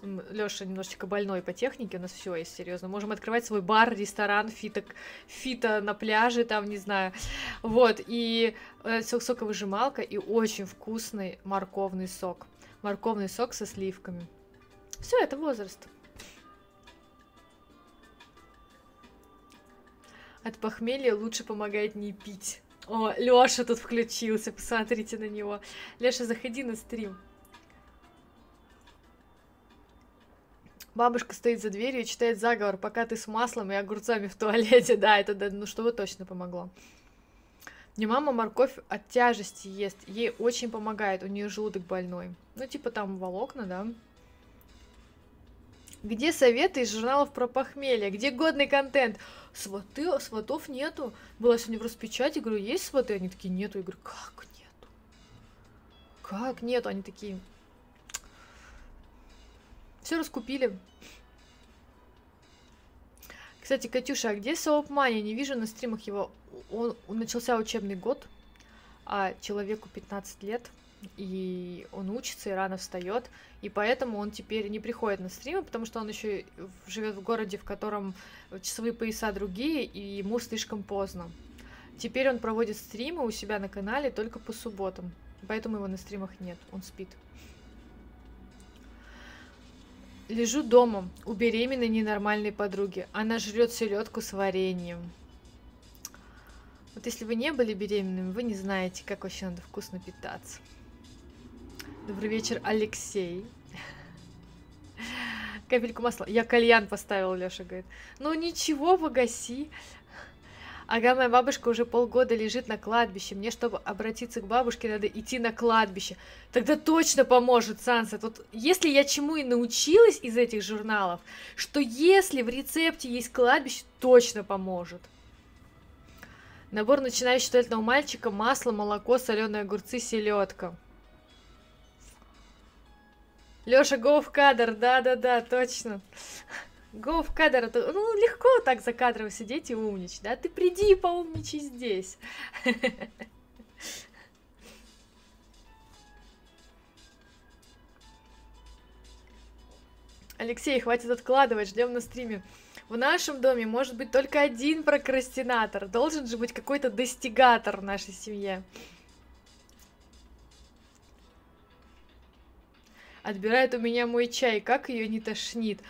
Лёша немножечко больной по технике, у нас все есть, серьезно. Можем открывать свой бар, ресторан, фито, фито на пляже, там, не знаю. Вот, и э, соковыжималка и очень вкусный морковный сок. Морковный сок со сливками. Все, это возраст. От похмелья лучше помогает не пить. О, Лёша тут включился, посмотрите на него. Лёша, заходи на стрим. Бабушка стоит за дверью и читает заговор, пока ты с маслом и огурцами в туалете. Да, это да, ну чтобы точно помогло. Мне мама морковь от тяжести ест. Ей очень помогает, у нее желудок больной. Ну, типа там волокна, да. Где советы из журналов про похмелье? Где годный контент? Сваты, сватов нету. Была сегодня в распечати, говорю, есть сваты? Они такие, нету. Я говорю, как нету? Как нету? Они такие, все раскупили. Кстати, Катюша, а где Соуп Мани? Не вижу на стримах его. Он, он начался учебный год, а человеку 15 лет, и он учится и рано встает, и поэтому он теперь не приходит на стримы, потому что он еще живет в городе, в котором часовые пояса другие, и ему слишком поздно. Теперь он проводит стримы у себя на канале только по субботам, поэтому его на стримах нет, он спит. Лежу дома у беременной ненормальной подруги. Она жрет селедку с вареньем. Вот если вы не были беременными, вы не знаете, как вообще надо вкусно питаться. Добрый вечер, Алексей. Капельку масла. Я кальян поставил, Леша говорит. Ну ничего, погаси. Ага, моя бабушка уже полгода лежит на кладбище. Мне, чтобы обратиться к бабушке, надо идти на кладбище. Тогда точно поможет Сансет. Вот если я чему и научилась из этих журналов, что если в рецепте есть кладбище, точно поможет. Набор начинающего туалетного мальчика, масло, молоко, соленые огурцы, селедка. Лёша, go в кадр, да-да-да, точно. Go в кадр, ну, легко так за кадром сидеть и умничать, да? Ты приди и поумничай здесь. Алексей, хватит откладывать, ждем на стриме. В нашем доме может быть только один прокрастинатор. Должен же быть какой-то достигатор в нашей семье. Отбирает у меня мой чай, как ее не тошнит.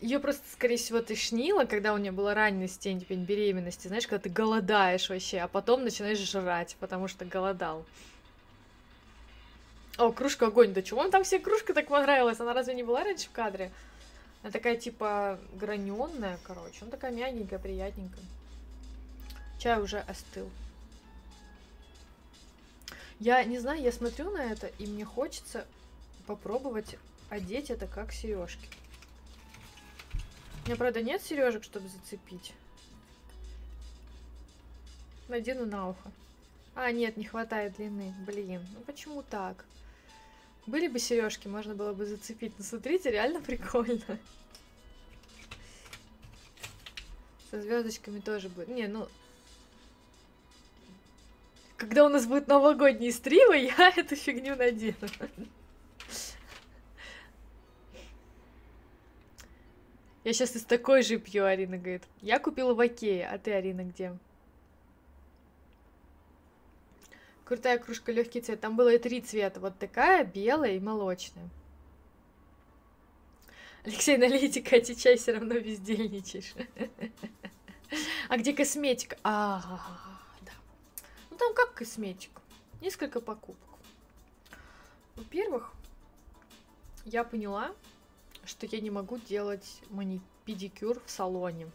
Ее просто, скорее всего, тошнило, когда у нее была ранняя степень беременности, знаешь, когда ты голодаешь вообще, а потом начинаешь жрать, потому что голодал. О, кружка огонь, да чего вам там все кружка так понравилась? Она разве не была раньше в кадре? Она такая, типа, граненная, короче. Она такая мягенькая, приятненькая. Чай уже остыл. Я не знаю, я смотрю на это, и мне хочется попробовать одеть это как сережки. Меня, правда, нет сережек, чтобы зацепить. Надену на ухо. А, нет, не хватает длины. Блин, ну почему так? Были бы сережки, можно было бы зацепить. Но смотрите, реально прикольно. Со звездочками тоже будет. Не, ну. Когда у нас будет новогодние стримы, я эту фигню надену. Я сейчас из такой же пью, Арина говорит. Я купила в Окее, а ты, Арина, где? Крутая кружка, легкий цвет. Там было и три цвета. Вот такая, белая и молочная. Алексей, налейте Кате чай, все равно бездельничаешь. А где косметика? А, да. Ну там как косметика? Несколько покупок. Во-первых, я поняла, что я не могу делать мани педикюр в салоне.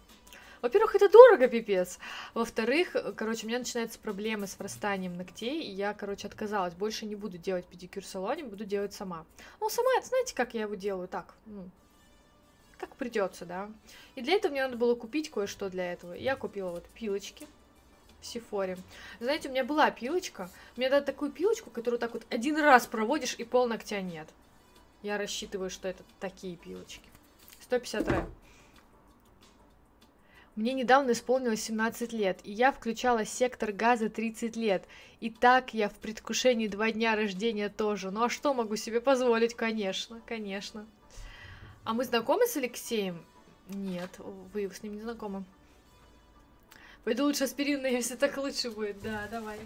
Во-первых, это дорого, пипец. Во-вторых, короче, у меня начинаются проблемы с врастанием ногтей, и я, короче, отказалась. Больше не буду делать педикюр в салоне, буду делать сама. Ну, сама, знаете, как я его делаю? Так, ну, как придется, да. И для этого мне надо было купить кое-что для этого. Я купила вот пилочки в Сифоре. Знаете, у меня была пилочка. Мне дают такую пилочку, которую так вот один раз проводишь, и пол ногтя нет. Я рассчитываю, что это такие пилочки. 150 ре. Мне недавно исполнилось 17 лет, и я включала сектор газа 30 лет. И так я в предвкушении два дня рождения тоже. Ну а что могу себе позволить? Конечно, конечно. А мы знакомы с Алексеем? Нет, вы с ним не знакомы. Пойду лучше аспирин, если так лучше будет. Да, давай.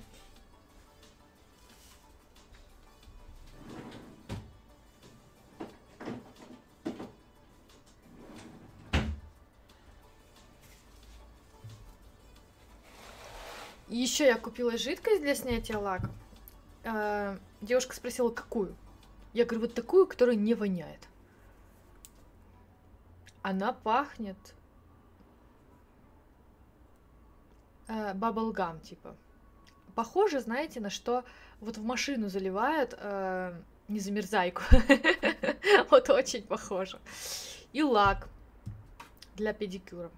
Еще я купила жидкость для снятия лака. Девушка спросила, какую. Я говорю, вот такую, которая не воняет. Она пахнет баблгам, э, типа. Похоже, знаете, на что вот в машину заливают э, незамерзайку. вот очень похоже. И лак для педикюра.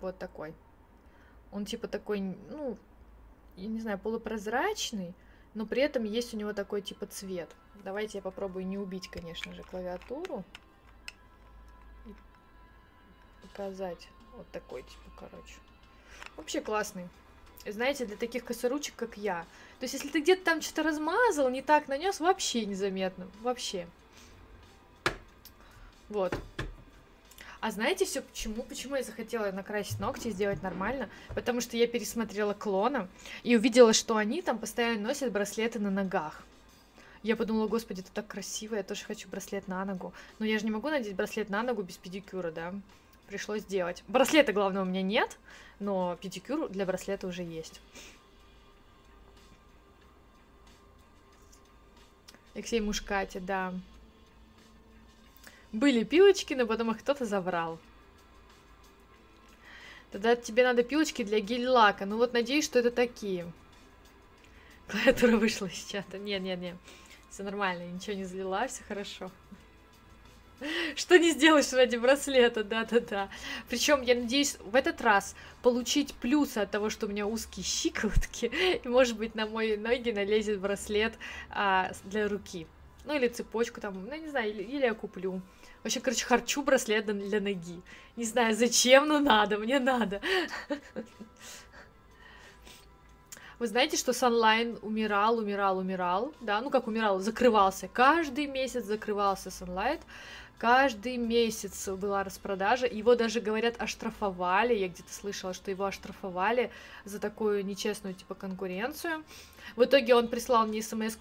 Вот такой. Он типа такой, ну, я не знаю, полупрозрачный, но при этом есть у него такой типа цвет. Давайте я попробую не убить, конечно же, клавиатуру. И показать вот такой типа, короче. Вообще классный. Знаете, для таких косоручек, как я. То есть, если ты где-то там что-то размазал, не так нанес, вообще незаметно. Вообще. Вот. А знаете все почему? Почему я захотела накрасить ногти и сделать нормально? Потому что я пересмотрела клона и увидела, что они там постоянно носят браслеты на ногах. Я подумала, господи, это так красиво, я тоже хочу браслет на ногу. Но я же не могу надеть браслет на ногу без педикюра, да? Пришлось сделать. Браслета, главное, у меня нет, но педикюр для браслета уже есть. Алексей Мушкати, да. Были пилочки, но потом их кто-то забрал. Тогда тебе надо пилочки для гель-лака. Ну вот надеюсь, что это такие. Клавиатура вышла из чата. Не-не-не. Все нормально, ничего не залила, все хорошо. Что не сделаешь ради браслета, да-да-да. Причем я надеюсь в этот раз получить плюсы от того, что у меня узкие щиколотки, и может быть на мои ноги налезет браслет а, для руки. Ну или цепочку там, ну не знаю, или, или я куплю. Вообще, короче, харчу браслет для ноги. Не знаю, зачем, но надо, мне надо. Вы знаете, что Sunline умирал, умирал, умирал, да, ну как умирал, закрывался. Каждый месяц закрывался Sunlight, каждый месяц была распродажа. Его даже, говорят, оштрафовали, я где-то слышала, что его оштрафовали за такую нечестную, типа, конкуренцию. В итоге он прислал мне смс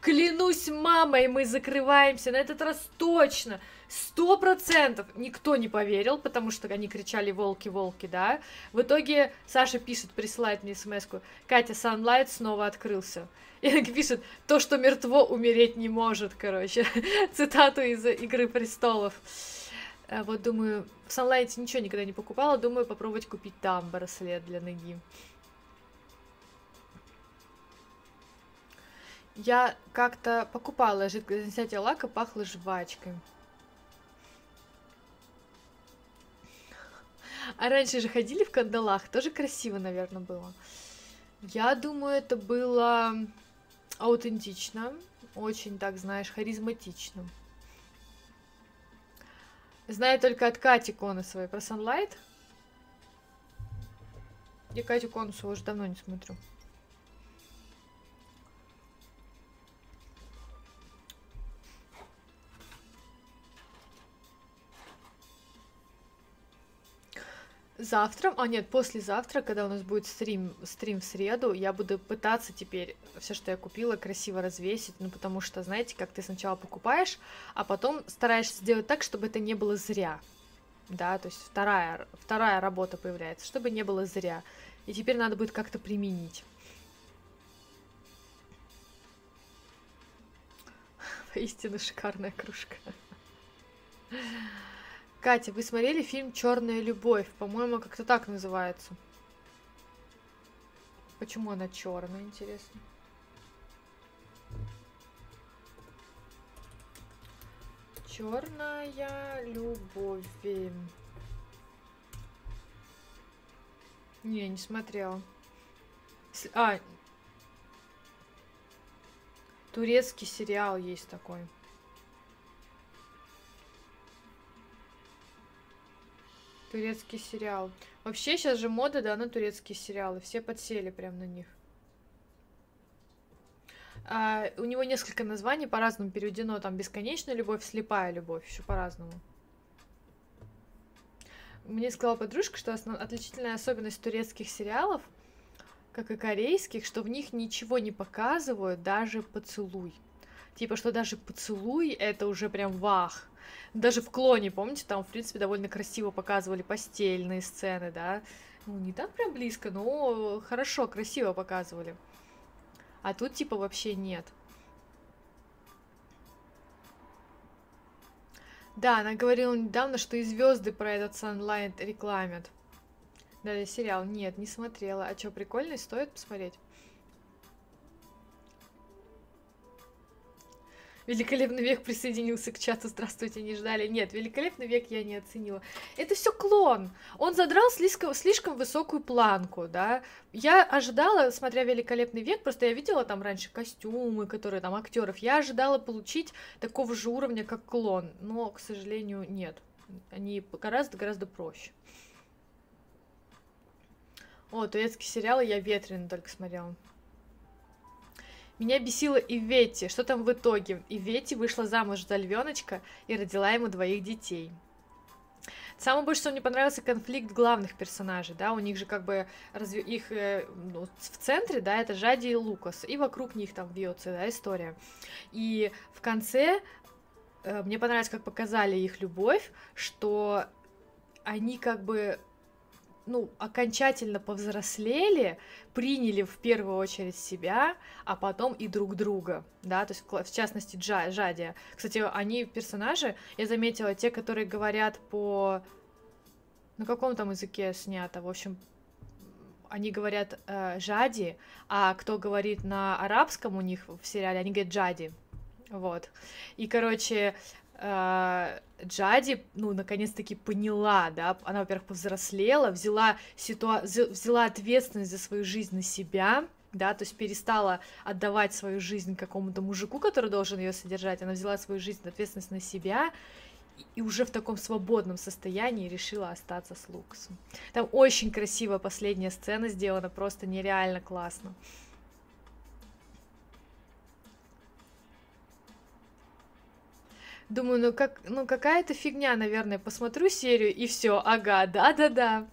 клянусь мамой, мы закрываемся, на этот раз точно. Сто процентов никто не поверил, потому что они кричали «волки, волки», да. В итоге Саша пишет, присылает мне смс -ку, «Катя, Sunlight снова открылся». И пишет «То, что мертво, умереть не может», короче. Цитату из «Игры престолов». Э, вот думаю, в Sunlight ничего никогда не покупала, думаю попробовать купить там браслет для ноги. Я как-то покупала жидкость для снятия лака, пахло жвачкой. А раньше же ходили в кандалах, тоже красиво, наверное, было. Я думаю, это было аутентично, очень, так знаешь, харизматично. Знаю только от Кати Конусовой про Sunlight. Я Катю Конусову уже давно не смотрю. Завтра, а нет, послезавтра, когда у нас будет стрим, стрим в среду, я буду пытаться теперь все, что я купила, красиво развесить, ну потому что, знаете, как ты сначала покупаешь, а потом стараешься сделать так, чтобы это не было зря, да, то есть вторая, вторая работа появляется, чтобы не было зря, и теперь надо будет как-то применить. Поистину шикарная кружка. Катя, вы смотрели фильм Черная любовь? По-моему, как-то так называется. Почему она черная, интересно? Черная любовь. Не, не смотрела. А, турецкий сериал есть такой. Турецкий сериал. Вообще сейчас же мода, да, на турецкие сериалы. Все подсели прям на них. А, у него несколько названий по-разному переведено. Там бесконечная любовь, слепая любовь, еще по-разному. Мне сказала подружка, что основ... отличительная особенность турецких сериалов, как и корейских, что в них ничего не показывают, даже поцелуй. Типа, что даже поцелуй это уже прям вах. Даже в клоне, помните, там, в принципе, довольно красиво показывали постельные сцены, да? Ну, не так прям близко, но хорошо, красиво показывали. А тут, типа, вообще нет. Да, она говорила недавно, что и звезды про этот Sunlight рекламят. Да, сериал. Нет, не смотрела. А что, прикольный? Стоит посмотреть? Великолепный век присоединился к чату. Здравствуйте, не ждали. Нет, великолепный век я не оценила. Это все клон. Он задрал слишком, слишком высокую планку, да. Я ожидала, смотря великолепный век, просто я видела там раньше костюмы, которые там актеров. Я ожидала получить такого же уровня, как клон. Но, к сожалению, нет. Они гораздо-гораздо проще. О, турецкие сериалы я ветрено только смотрела. Меня бесила и Ветти. Что там в итоге? И Ветти вышла замуж за львеночка и родила ему двоих детей. Самое больше всего мне понравился конфликт главных персонажей, да, у них же как бы разве их э, ну, в центре, да, это Жади и Лукас, и вокруг них там вьется, да, история. И в конце э, мне понравилось, как показали их любовь, что они как бы ну, окончательно повзрослели, приняли в первую очередь себя, а потом и друг друга, да, то есть в частности Джа, Жадия. Кстати, они персонажи, я заметила, те, которые говорят по... На каком там языке снято, в общем, они говорят э, Жади, а кто говорит на арабском у них в сериале, они говорят Джади. Вот. И, короче, э, Джади, ну, наконец-таки поняла, да, она, во-первых, повзрослела, взяла, ситуа... взяла ответственность за свою жизнь на себя, да, то есть перестала отдавать свою жизнь какому-то мужику, который должен ее содержать, она взяла свою жизнь, ответственность на себя, и уже в таком свободном состоянии решила остаться с Лукасом. Там очень красивая последняя сцена сделана, просто нереально классно. Думаю, ну как, ну какая-то фигня, наверное. Посмотрю серию и все, ага, да-да-да.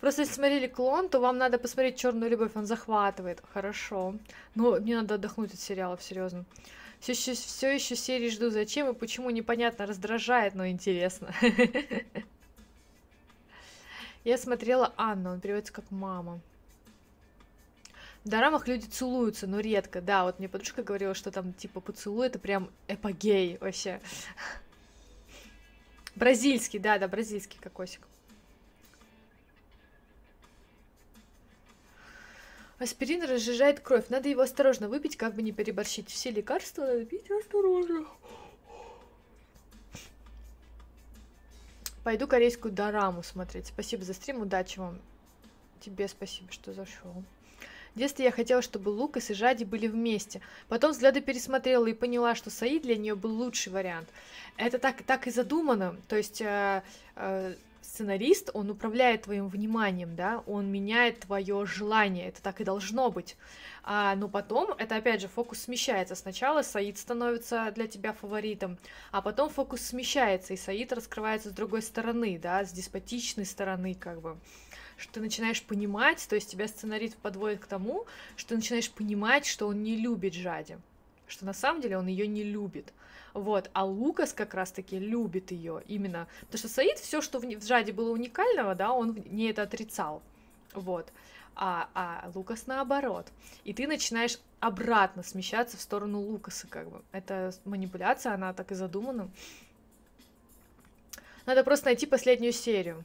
Просто если смотрели клон, то вам надо посмотреть Черную любовь, он захватывает. Хорошо. Но мне надо отдохнуть от сериалов, серьезно. Все еще, все еще серии жду. Зачем и почему непонятно, раздражает, но интересно. Я смотрела Анну, он переводится как мама. В дорамах люди целуются, но редко. Да, вот мне подружка говорила, что там типа поцелуй это прям эпогей вообще. Бразильский, да, да, бразильский кокосик. Аспирин разжижает кровь. Надо его осторожно выпить, как бы не переборщить. Все лекарства надо пить осторожно. Пойду корейскую дораму смотреть. Спасибо за стрим, удачи вам. Тебе спасибо, что зашел. В детстве я хотела, чтобы Лукас и Жади были вместе. Потом взгляды пересмотрела и поняла, что Саид для нее был лучший вариант. Это так, так и задумано. То есть э, э, сценарист, он управляет твоим вниманием, да, он меняет твое желание, это так и должно быть. А, но потом, это опять же, фокус смещается. Сначала Саид становится для тебя фаворитом, а потом фокус смещается, и Саид раскрывается с другой стороны, да, с деспотичной стороны, как бы что ты начинаешь понимать, то есть тебя сценарист подводит к тому, что ты начинаешь понимать, что он не любит Жади, что на самом деле он ее не любит. Вот, а Лукас как раз-таки любит ее именно, потому что Саид все, что в, в Жаде было уникального, да, он не это отрицал, вот, а, а Лукас наоборот, и ты начинаешь обратно смещаться в сторону Лукаса, как бы, это манипуляция, она так и задумана. Надо просто найти последнюю серию.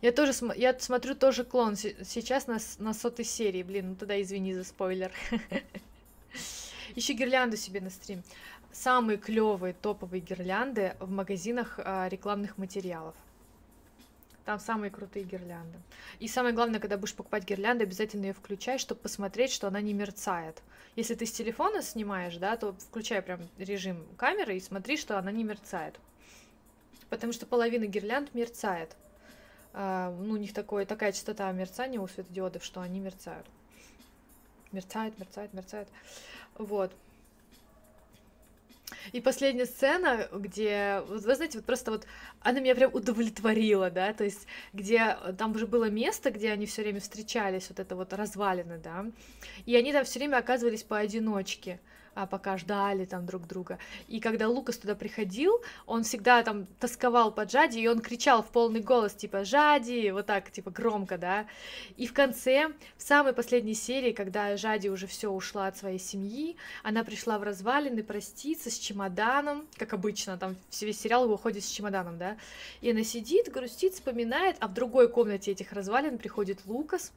Я тоже см... я смотрю тоже клон сейчас на, на сотой серии. Блин, ну тогда извини за спойлер. Ищи гирлянду себе на стрим. Самые клевые топовые гирлянды в магазинах а, рекламных материалов. Там самые крутые гирлянды. И самое главное, когда будешь покупать гирлянду, обязательно ее включай, чтобы посмотреть, что она не мерцает. Если ты с телефона снимаешь, да, то включай прям режим камеры и смотри, что она не мерцает. Потому что половина гирлянд мерцает. А, ну, у них такое, такая частота мерцания у светодиодов, что они мерцают. Мерцает, мерцает, мерцает. Вот. И последняя сцена, где, вот вы знаете, вот просто вот она меня прям удовлетворила, да, то есть где там уже было место, где они все время встречались, вот это вот развалины, да, и они там все время оказывались поодиночке а, пока ждали там друг друга. И когда Лукас туда приходил, он всегда там тосковал по Джади, и он кричал в полный голос, типа, Жади, вот так, типа, громко, да. И в конце, в самой последней серии, когда Жади уже все ушла от своей семьи, она пришла в развалины проститься с чемоданом, как обычно, там весь сериал выходит с чемоданом, да, и она сидит, грустит, вспоминает, а в другой комнате этих развалин приходит Лукас,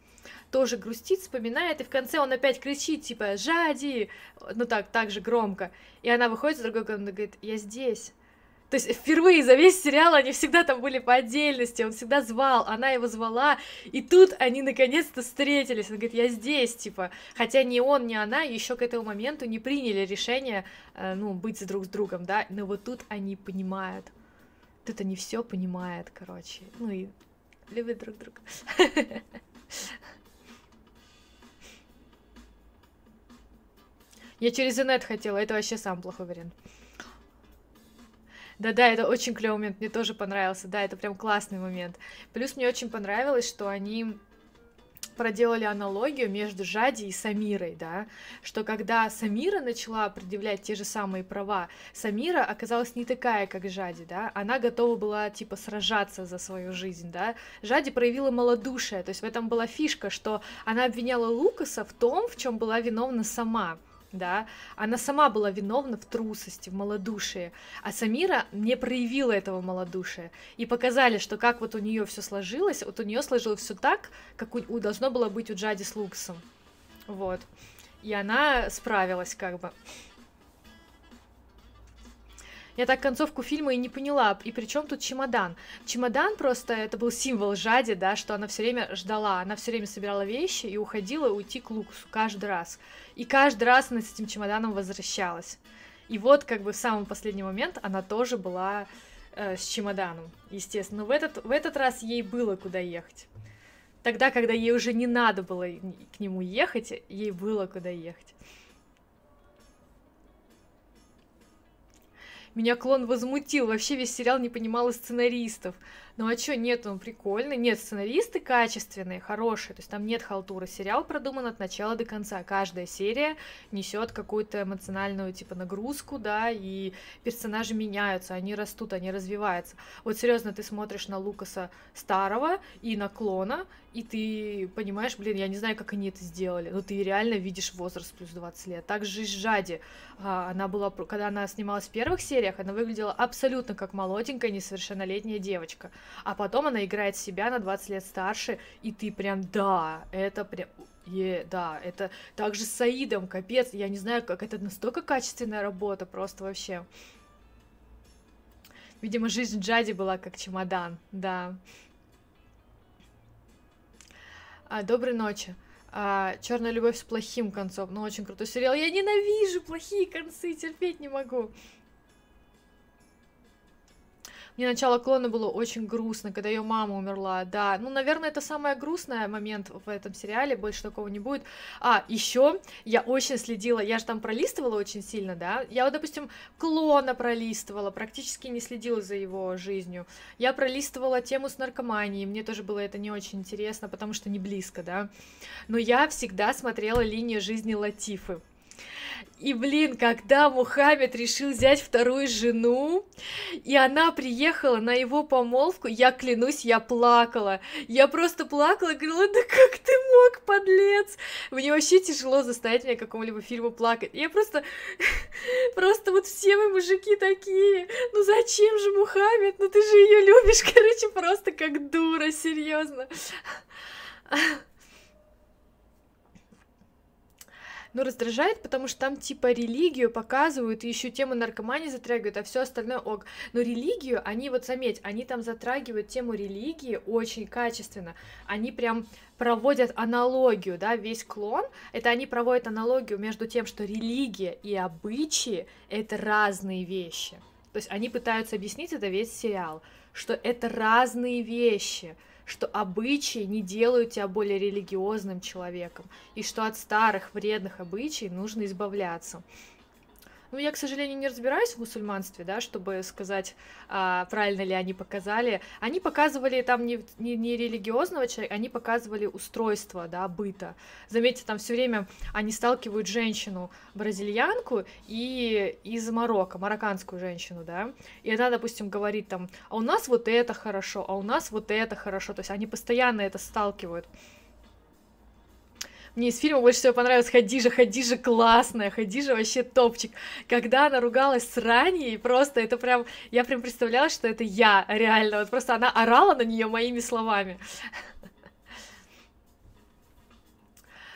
тоже грустит, вспоминает, и в конце он опять кричит, типа, «Жади!» Ну так, так же громко. И она выходит с другой комнаты и говорит, «Я здесь». То есть впервые за весь сериал они всегда там были по отдельности, он всегда звал, она его звала, и тут они наконец-то встретились. Он говорит, я здесь, типа. Хотя ни он, ни она еще к этому моменту не приняли решение, э, ну, быть друг с другом, да, но вот тут они понимают. Тут они все понимают, короче. Ну и любят друг друга. Я через инет хотела, это вообще сам плохой вариант. Да-да, это очень клевый момент, мне тоже понравился, да, это прям классный момент. Плюс мне очень понравилось, что они проделали аналогию между Жади и Самирой, да, что когда Самира начала предъявлять те же самые права, Самира оказалась не такая, как Жади, да, она готова была, типа, сражаться за свою жизнь, да, Жади проявила малодушие, то есть в этом была фишка, что она обвиняла Лукаса в том, в чем была виновна сама, да, она сама была виновна в трусости, в малодушии, а Самира не проявила этого малодушия, и показали, что как вот у нее все сложилось, вот у нее сложилось все так, как у, должно было быть у Джади с Луксом, вот, и она справилась как бы. Я так концовку фильма и не поняла. И при чем тут чемодан? Чемодан просто это был символ Жади, да, что она все время ждала, она все время собирала вещи и уходила уйти к Лукусу каждый раз. И каждый раз она с этим чемоданом возвращалась. И вот как бы в самый последний момент она тоже была э, с чемоданом, естественно. Но в этот, в этот раз ей было куда ехать. Тогда, когда ей уже не надо было к нему ехать, ей было куда ехать. Меня клон возмутил, вообще весь сериал не понимал и сценаристов. Ну а чё, нет, он прикольный, нет, сценаристы качественные, хорошие, то есть там нет халтуры, сериал продуман от начала до конца, каждая серия несет какую-то эмоциональную, типа, нагрузку, да, и персонажи меняются, они растут, они развиваются. Вот серьезно, ты смотришь на Лукаса старого и на клона, и ты понимаешь, блин, я не знаю, как они это сделали, но ты реально видишь возраст плюс 20 лет. Также и Жади, а, она была, когда она снималась в первых сериях, она выглядела абсолютно как молоденькая, несовершеннолетняя девочка, а потом она играет себя на 20 лет старше, и ты прям, да, это прям, Е, да, это также с Саидом, капец, я не знаю, как это настолько качественная работа, просто вообще. Видимо, жизнь Джади была как чемодан, да. А, доброй ночи. А, Черная любовь с плохим концом. Ну, очень крутой сериал. Я ненавижу плохие концы, терпеть не могу. Мне начало клона было очень грустно, когда ее мама умерла, да. Ну, наверное, это самый грустный момент в этом сериале, больше такого не будет. А, еще я очень следила, я же там пролистывала очень сильно, да. Я вот, допустим, клона пролистывала, практически не следила за его жизнью. Я пролистывала тему с наркоманией, мне тоже было это не очень интересно, потому что не близко, да. Но я всегда смотрела линию жизни Латифы. И, блин, когда Мухаммед решил взять вторую жену, и она приехала на его помолвку, я клянусь, я плакала. Я просто плакала и говорила, да как ты мог, подлец? Мне вообще тяжело заставить меня какому-либо фильму плакать. Я просто, просто вот все мы мужики такие. Ну зачем же Мухаммед? Ну ты же ее любишь, короче, просто как дура, серьезно но раздражает, потому что там типа религию показывают и еще тему наркомании затрагивают, а все остальное ок. Но религию, они вот заметь, они там затрагивают тему религии очень качественно. Они прям проводят аналогию, да, весь клон, это они проводят аналогию между тем, что религия и обычаи — это разные вещи. То есть они пытаются объяснить это весь сериал, что это разные вещи — что обычаи не делают тебя более религиозным человеком, и что от старых вредных обычаев нужно избавляться. Ну, я, к сожалению, не разбираюсь в мусульманстве, да, чтобы сказать, а, правильно ли они показали. Они показывали там не, не, не религиозного человека, они показывали устройство, да, быта. Заметьте, там все время они сталкивают женщину бразильянку и из Марокко, марокканскую женщину, да, и она, допустим, говорит там, а у нас вот это хорошо, а у нас вот это хорошо, то есть они постоянно это сталкивают. Мне из фильма больше всего понравилась Хадижа. Хадижа классная, Хадижа вообще топчик. Когда она ругалась с Раней, просто это прям... Я прям представляла, что это я, реально. Вот просто она орала на нее моими словами.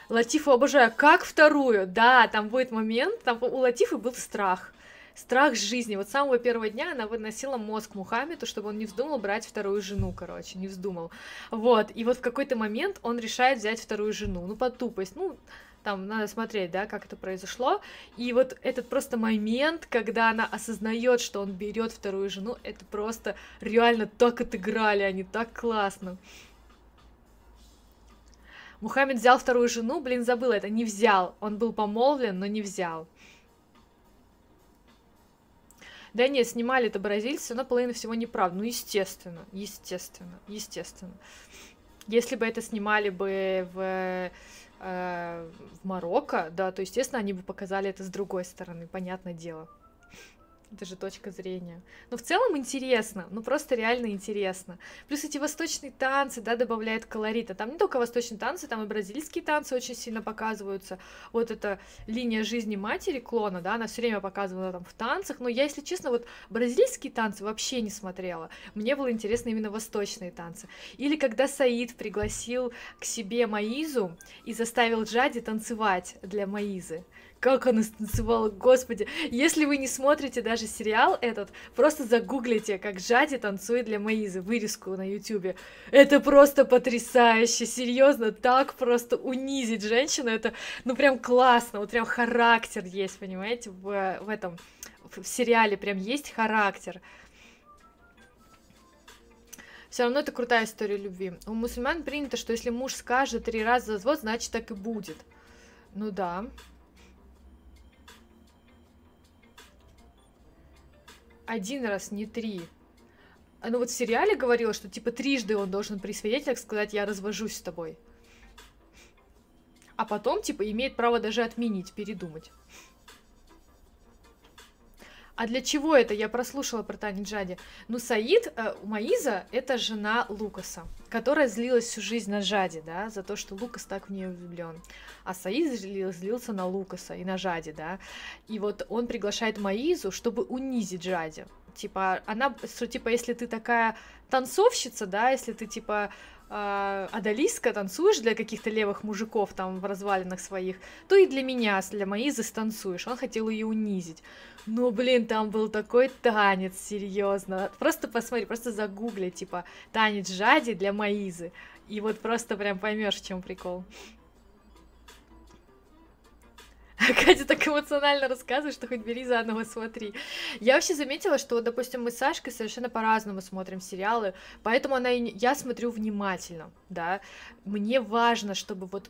Латифу обожаю. Как вторую? Да, там будет момент, там у Латифы был страх страх жизни. Вот с самого первого дня она выносила мозг Мухаммеду, чтобы он не вздумал брать вторую жену, короче, не вздумал. Вот, и вот в какой-то момент он решает взять вторую жену, ну, по тупость, ну, там надо смотреть, да, как это произошло. И вот этот просто момент, когда она осознает, что он берет вторую жену, это просто реально так отыграли, они так классно. Мухаммед взял вторую жену, блин, забыл это, не взял. Он был помолвлен, но не взял. Да нет, снимали это бразильцы, но половина всего неправда. Ну, естественно, естественно, естественно. Если бы это снимали бы в, э, в Марокко, да, то, естественно, они бы показали это с другой стороны, понятное дело. Это же точка зрения. Но в целом интересно, ну просто реально интересно. Плюс эти восточные танцы, да, добавляют колорита. Там не только восточные танцы, там и бразильские танцы очень сильно показываются. Вот эта линия жизни матери клона, да, она все время показывала там в танцах. Но я, если честно, вот бразильские танцы вообще не смотрела. Мне было интересно именно восточные танцы. Или когда Саид пригласил к себе Маизу и заставил Джади танцевать для Маизы как она станцевала, господи. Если вы не смотрите даже сериал этот, просто загуглите, как Жади танцует для Маизы, вырезку на ютюбе. Это просто потрясающе, серьезно, так просто унизить женщину, это, ну, прям классно, вот прям характер есть, понимаете, в, в этом, в сериале прям есть характер. Все равно это крутая история любви. У мусульман принято, что если муж скажет три раза развод, значит так и будет. Ну да. Один раз, не три. ну вот в сериале говорила, что типа трижды он должен при свидетелях сказать, я развожусь с тобой. А потом, типа, имеет право даже отменить, передумать. А для чего это? Я прослушала про Тани Джади. Ну, Саид, э, Маиза, это жена Лукаса, которая злилась всю жизнь на Джади, да, за то, что Лукас так в нее влюблен. А Саид злился на Лукаса и на Джади, да. И вот он приглашает Маизу, чтобы унизить Джади. Типа, она, что, типа, если ты такая танцовщица, да, если ты, типа, э, адалистка, танцуешь для каких-то левых мужиков там в развалинах своих, то и для меня, для Маизы станцуешь. Он хотел ее унизить. Ну, блин, там был такой танец, серьезно. Просто посмотри, просто загугли, типа, танец Жади для Маизы. И вот просто прям поймешь, в чем прикол. Катя так эмоционально рассказывает, что хоть бери заново смотри. Я вообще заметила, что, допустим, мы с Сашкой совершенно по-разному смотрим сериалы, поэтому она и... я смотрю внимательно, да. Мне важно, чтобы вот,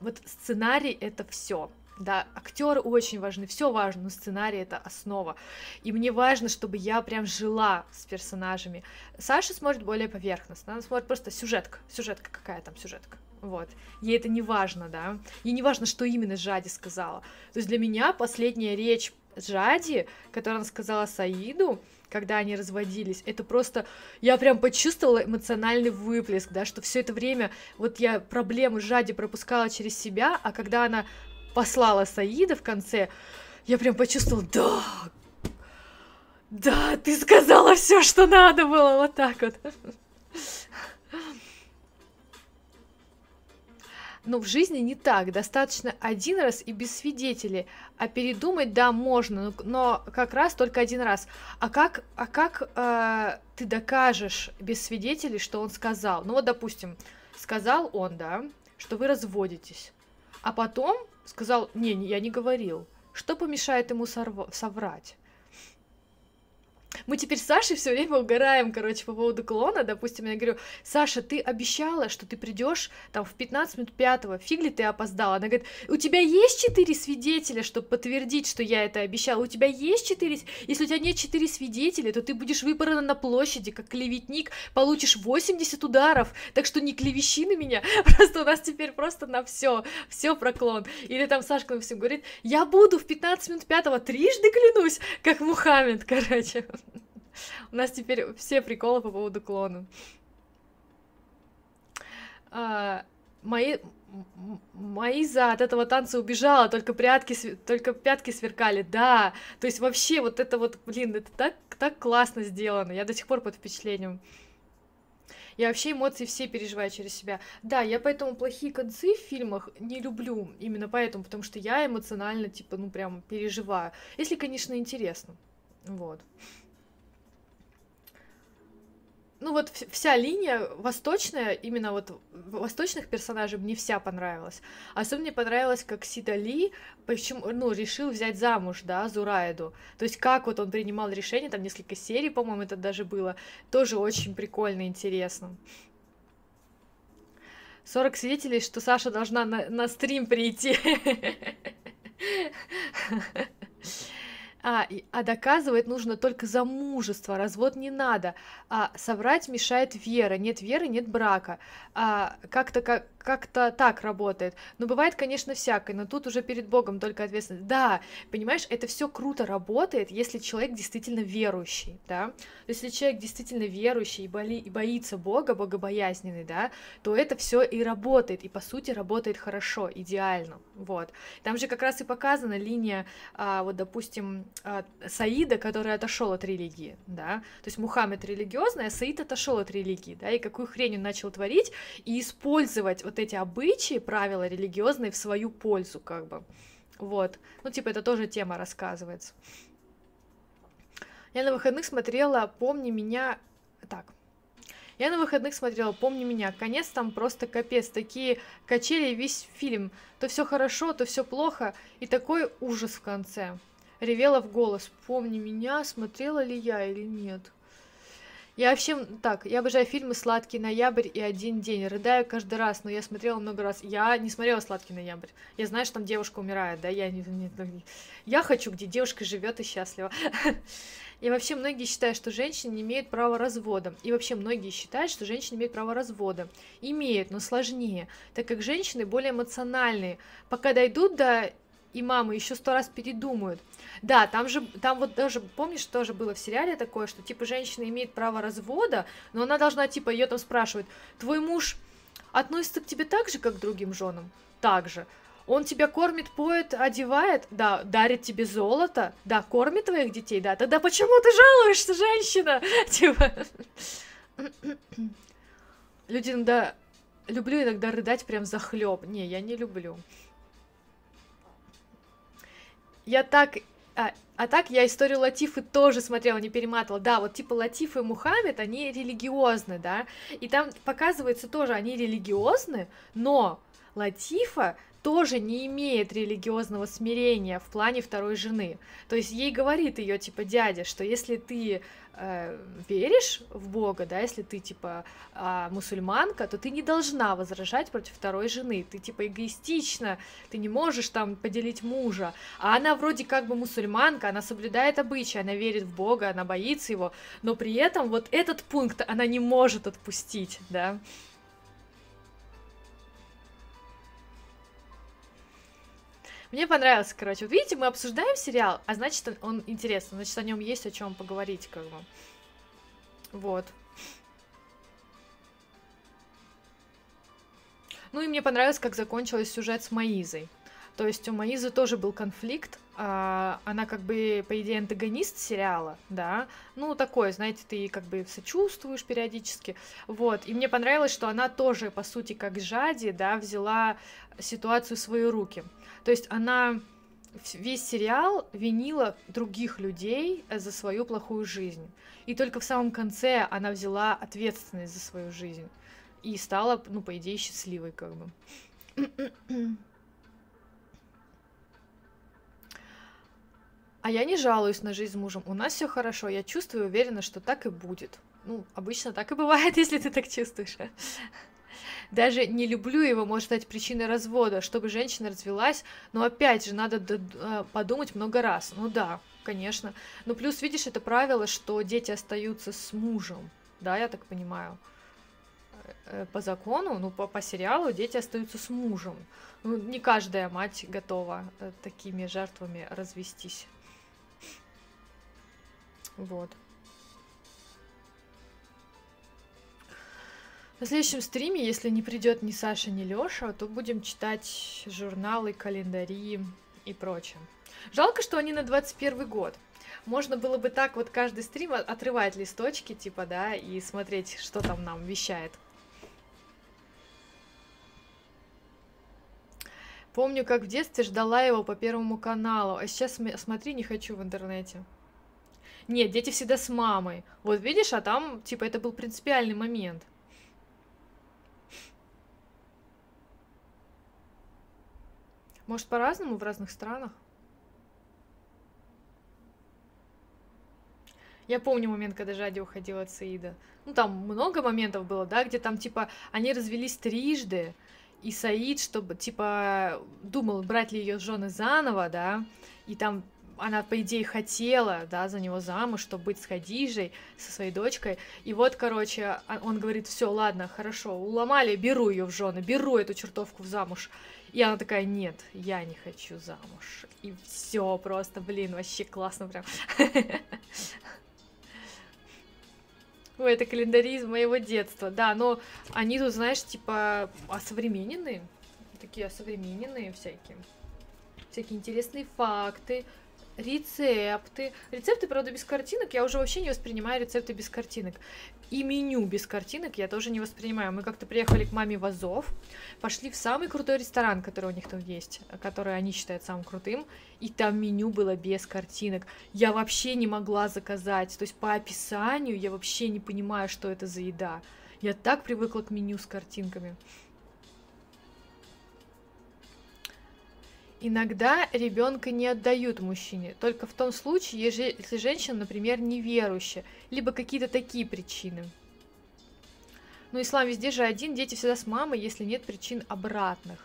вот сценарий это все. Да, актеры очень важны, все важно, но сценарий это основа. И мне важно, чтобы я прям жила с персонажами. Саша смотрит более поверхностно, она смотрит просто сюжетка, сюжетка, какая там сюжетка. Вот. Ей это не важно, да. Ей не важно, что именно Жади сказала. То есть для меня последняя речь Жади, которую она сказала Саиду, когда они разводились, это просто, я прям почувствовала эмоциональный выплеск, да, что все это время вот я проблемы Жади пропускала через себя, а когда она послала Саида в конце, я прям почувствовала, да, да, ты сказала все, что надо было, вот так вот. Но в жизни не так, достаточно один раз и без свидетелей, а передумать, да, можно, но как раз только один раз. А как, а как э, ты докажешь без свидетелей, что он сказал? Ну вот, допустим, сказал он, да, что вы разводитесь, а потом сказал, не, я не говорил. Что помешает ему соврать? Мы теперь с Сашей все время угораем, короче, по поводу клона. Допустим, я говорю, Саша, ты обещала, что ты придешь там в 15 минут пятого, фиг ли ты опоздала? Она говорит, у тебя есть четыре свидетеля, чтобы подтвердить, что я это обещала? У тебя есть четыре? Если у тебя нет четыре свидетеля, то ты будешь выпорана на площади, как клеветник, получишь 80 ударов. Так что не клевещи на меня, просто у нас теперь просто на все, все про клон. Или там Сашка всем говорит, я буду в 15 минут пятого, трижды клянусь, как Мухаммед, короче. У нас теперь все приколы по поводу клона. А, мои, Маиза от этого танца убежала, только прятки, только пятки сверкали, да. То есть вообще вот это вот, блин, это так, так классно сделано. Я до сих пор под впечатлением. Я вообще эмоции все переживаю через себя. Да, я поэтому плохие концы в фильмах не люблю. Именно поэтому, потому что я эмоционально, типа, ну прям переживаю. Если, конечно, интересно. Вот ну вот вся линия восточная, именно вот восточных персонажей мне вся понравилась. Особенно мне понравилось, как Сита Ли, почему, ну, решил взять замуж, да, Зурайду. То есть как вот он принимал решение, там несколько серий, по-моему, это даже было. Тоже очень прикольно интересно. 40 свидетелей, что Саша должна на, на стрим прийти. А, а доказывать нужно только замужество, развод не надо. А соврать мешает вера. Нет веры, нет брака. А, как-то как, как-то так работает. Но бывает, конечно, всякое, но тут уже перед Богом только ответственность. Да, понимаешь, это все круто работает, если человек действительно верующий, да. Если человек действительно верующий и, боли, и боится Бога, богобоязненный, да, то это все и работает, и по сути работает хорошо, идеально, вот. Там же как раз и показана линия, а, вот, допустим, а, Саида, который отошел от религии, да, то есть Мухаммед религиозный, а Саид отошел от религии, да, и какую хрень он начал творить и использовать вот эти обычаи, правила религиозные в свою пользу, как бы, вот, ну, типа, это тоже тема рассказывается. Я на выходных смотрела «Помни меня...» Так, я на выходных смотрела «Помни меня». Конец там просто капец. Такие качели весь фильм. То все хорошо, то все плохо. И такой ужас в конце ревела в голос. Помни меня, смотрела ли я или нет. Я вообще, так, я обожаю фильмы «Сладкий ноябрь» и «Один день». Рыдаю каждый раз, но я смотрела много раз. Я не смотрела «Сладкий ноябрь». Я знаю, что там девушка умирает, да, я не... не, не я хочу, где девушка живет и счастлива. И вообще многие считают, что женщины не имеют права развода. И вообще многие считают, что женщины имеют право развода. Имеют, но сложнее, так как женщины более эмоциональные. Пока дойдут до и мамы еще сто раз передумают. Да, там же, там вот даже, помнишь, тоже было в сериале такое, что, типа, женщина имеет право развода, но она должна, типа, ее там спрашивать, твой муж относится к тебе так же, как к другим женам? Так же. Он тебя кормит, поет, одевает, да, дарит тебе золото, да, кормит твоих детей, да. Тогда почему ты жалуешься, женщина? Типа... Люди иногда... Люблю иногда рыдать прям за хлеб. Не, я не люблю. Я так... А, а так я историю Латифы тоже смотрела, не перематывала. Да, вот типа Латиф и Мухаммед, они религиозны, да. И там показывается тоже, они религиозны, но Латифа тоже не имеет религиозного смирения в плане второй жены. То есть ей говорит ее типа дядя, что если ты э, веришь в Бога, да, если ты типа э, мусульманка, то ты не должна возражать против второй жены. Ты типа эгоистична, ты не можешь там поделить мужа. А она вроде как бы мусульманка, она соблюдает обычаи, она верит в Бога, она боится его, но при этом вот этот пункт она не может отпустить, да. Мне понравился, короче. Вот видите, мы обсуждаем сериал, а значит, он интересный, значит, о нем есть о чем поговорить, как бы. Вот. Ну и мне понравилось, как закончился сюжет с Маизой. То есть у Маизы тоже был конфликт, а, она как бы, по идее, антагонист сериала, да, ну, такой, знаете, ты как бы сочувствуешь периодически, вот, и мне понравилось, что она тоже, по сути, как Жади, да, взяла ситуацию в свои руки, то есть она весь сериал винила других людей за свою плохую жизнь. И только в самом конце она взяла ответственность за свою жизнь. И стала, ну, по идее, счастливой, как бы. А я не жалуюсь на жизнь с мужем. У нас все хорошо. Я чувствую и уверена, что так и будет. Ну, обычно так и бывает, если ты так чувствуешь. Даже не люблю его может стать причиной развода, чтобы женщина развелась, но опять же надо э, подумать много раз. Ну да, конечно. Ну плюс, видишь, это правило, что дети остаются с мужем, да, я так понимаю. Э, по закону, ну по, по сериалу дети остаются с мужем. Ну, не каждая мать готова э, такими жертвами развестись. Вот. На следующем стриме, если не придет ни Саша, ни Лёша, то будем читать журналы, календари и прочее. Жалко, что они на 21 год. Можно было бы так вот каждый стрим отрывать листочки, типа, да, и смотреть, что там нам вещает. Помню, как в детстве ждала его по Первому каналу, а сейчас смотри, не хочу в интернете. Нет, дети всегда с мамой. Вот видишь, а там, типа, это был принципиальный момент. Может, по-разному в разных странах? Я помню момент, когда Жади уходила от Саида. Ну, там много моментов было, да, где там, типа, они развелись трижды, и Саид, чтобы, типа, думал, брать ли ее жены заново, да, и там она, по идее, хотела, да, за него замуж, чтобы быть с Хадижей, со своей дочкой. И вот, короче, а, он говорит, все, ладно, хорошо, уломали, беру ее в жены, беру эту чертовку в замуж. И она такая, нет, я не хочу замуж. И все просто, блин, вообще классно прям. Ой, это календари из моего детства, да, но они тут, знаешь, типа осовремененные, такие осовремененные всякие, всякие интересные факты, рецепты. Рецепты, правда, без картинок. Я уже вообще не воспринимаю рецепты без картинок. И меню без картинок я тоже не воспринимаю. Мы как-то приехали к маме в Азов, пошли в самый крутой ресторан, который у них там есть, который они считают самым крутым, и там меню было без картинок. Я вообще не могла заказать. То есть по описанию я вообще не понимаю, что это за еда. Я так привыкла к меню с картинками. Иногда ребенка не отдают мужчине, только в том случае, если женщина, например, неверующая, либо какие-то такие причины. Но ислам везде же один, дети всегда с мамой, если нет причин обратных.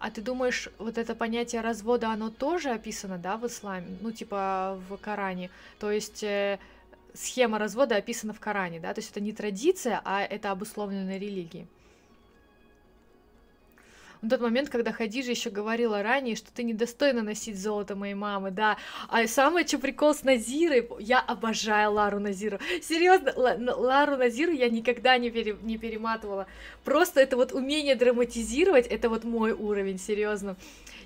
А ты думаешь, вот это понятие развода, оно тоже описано, да, в исламе? Ну, типа в Коране. То есть э, схема развода описана в Коране, да? То есть это не традиция, а это обусловлено религией тот момент, когда Хадижа еще говорила ранее, что ты недостойна носить золото моей мамы, да. А самое, что прикол с Назирой, я обожаю Лару Назиру. Серьезно, Лару Назиру я никогда не, пере, не перематывала. Просто это вот умение драматизировать, это вот мой уровень, серьезно.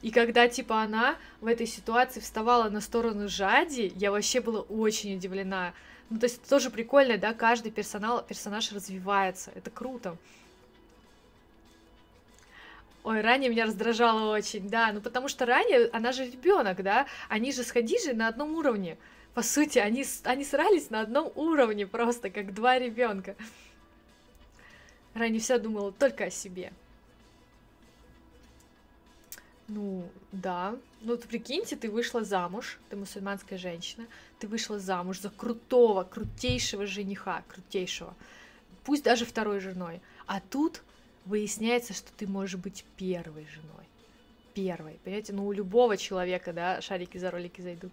И когда, типа, она в этой ситуации вставала на сторону Жади, я вообще была очень удивлена. Ну, то есть тоже прикольно, да, каждый персонал, персонаж развивается, это круто. Ой, ранее меня раздражало очень, да, ну потому что ранее она же ребенок, да, они же с Хадижей на одном уровне. По сути, они, они срались на одном уровне просто, как два ребенка. Ранее вся думала только о себе. Ну, да. Ну, вот прикиньте, ты вышла замуж, ты мусульманская женщина, ты вышла замуж за крутого, крутейшего жениха, крутейшего, пусть даже второй женой. А тут выясняется, что ты можешь быть первой женой. Первой. Понимаете, ну у любого человека, да, шарики за ролики зайдут.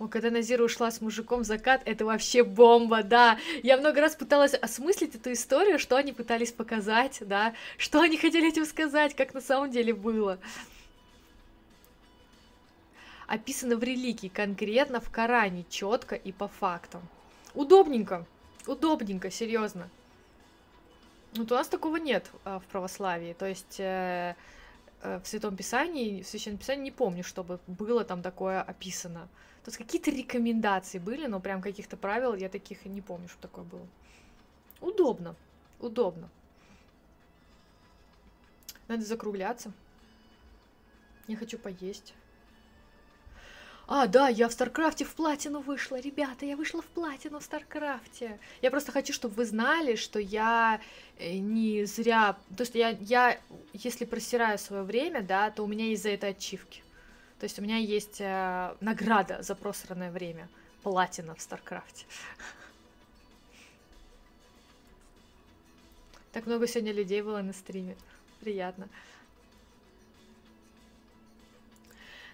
О, когда Назира ушла с мужиком в закат, это вообще бомба, да. Я много раз пыталась осмыслить эту историю, что они пытались показать, да, что они хотели этим сказать, как на самом деле было. Описано в религии, конкретно в Коране, четко и по фактам. Удобненько, удобненько, серьезно. Ну, вот у нас такого нет а, в православии. То есть э, э, в Святом Писании, в Священном Писании не помню, чтобы было там такое описано. То есть какие-то рекомендации были, но прям каких-то правил я таких не помню, что такое было. Удобно, удобно. Надо закругляться. Я хочу поесть. А, да, я в Старкрафте в платину вышла, ребята, я вышла в платину в Старкрафте. Я просто хочу, чтобы вы знали, что я э, не зря... То есть я, я если просираю свое время, да, то у меня есть за это ачивки. То есть у меня есть э, награда за просранное время. Платина в Старкрафте. Так много сегодня людей было на стриме. Приятно.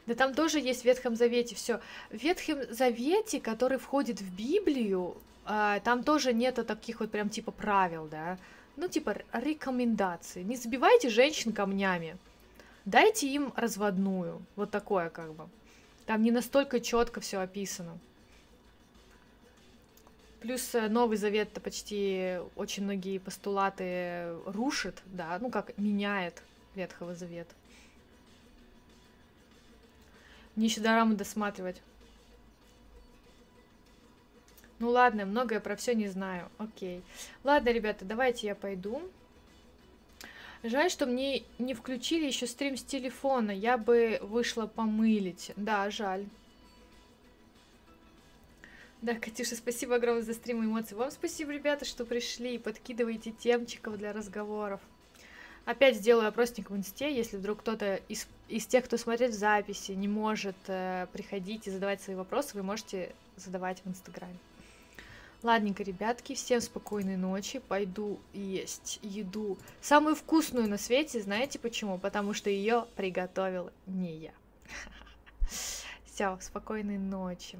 Да там тоже есть в Ветхом Завете все. В Ветхом Завете, который входит в Библию, а, там тоже нету таких вот прям типа правил, да. Ну, типа рекомендаций. Не забивайте женщин камнями. Дайте им разводную. Вот такое как бы. Там не настолько четко все описано. Плюс э, Новый Завет-то почти очень многие постулаты рушит, да, ну как меняет Ветхого Завета. Мне еще дораму досматривать. Ну ладно, многое про все не знаю. Окей. Ладно, ребята, давайте я пойду. Жаль, что мне не включили еще стрим с телефона. Я бы вышла помылить. Да, жаль. Да, Катюша, спасибо огромное за стрим и эмоции. Вам спасибо, ребята, что пришли и подкидываете темчиков для разговоров. Опять сделаю опросник в инсте, если вдруг кто-то из, из тех, кто смотрит в записи, не может э, приходить и задавать свои вопросы, вы можете задавать в инстаграме. Ладненько, ребятки, всем спокойной ночи. Пойду есть еду. Самую вкусную на свете, знаете почему? Потому что ее приготовил не я. Все, спокойной ночи.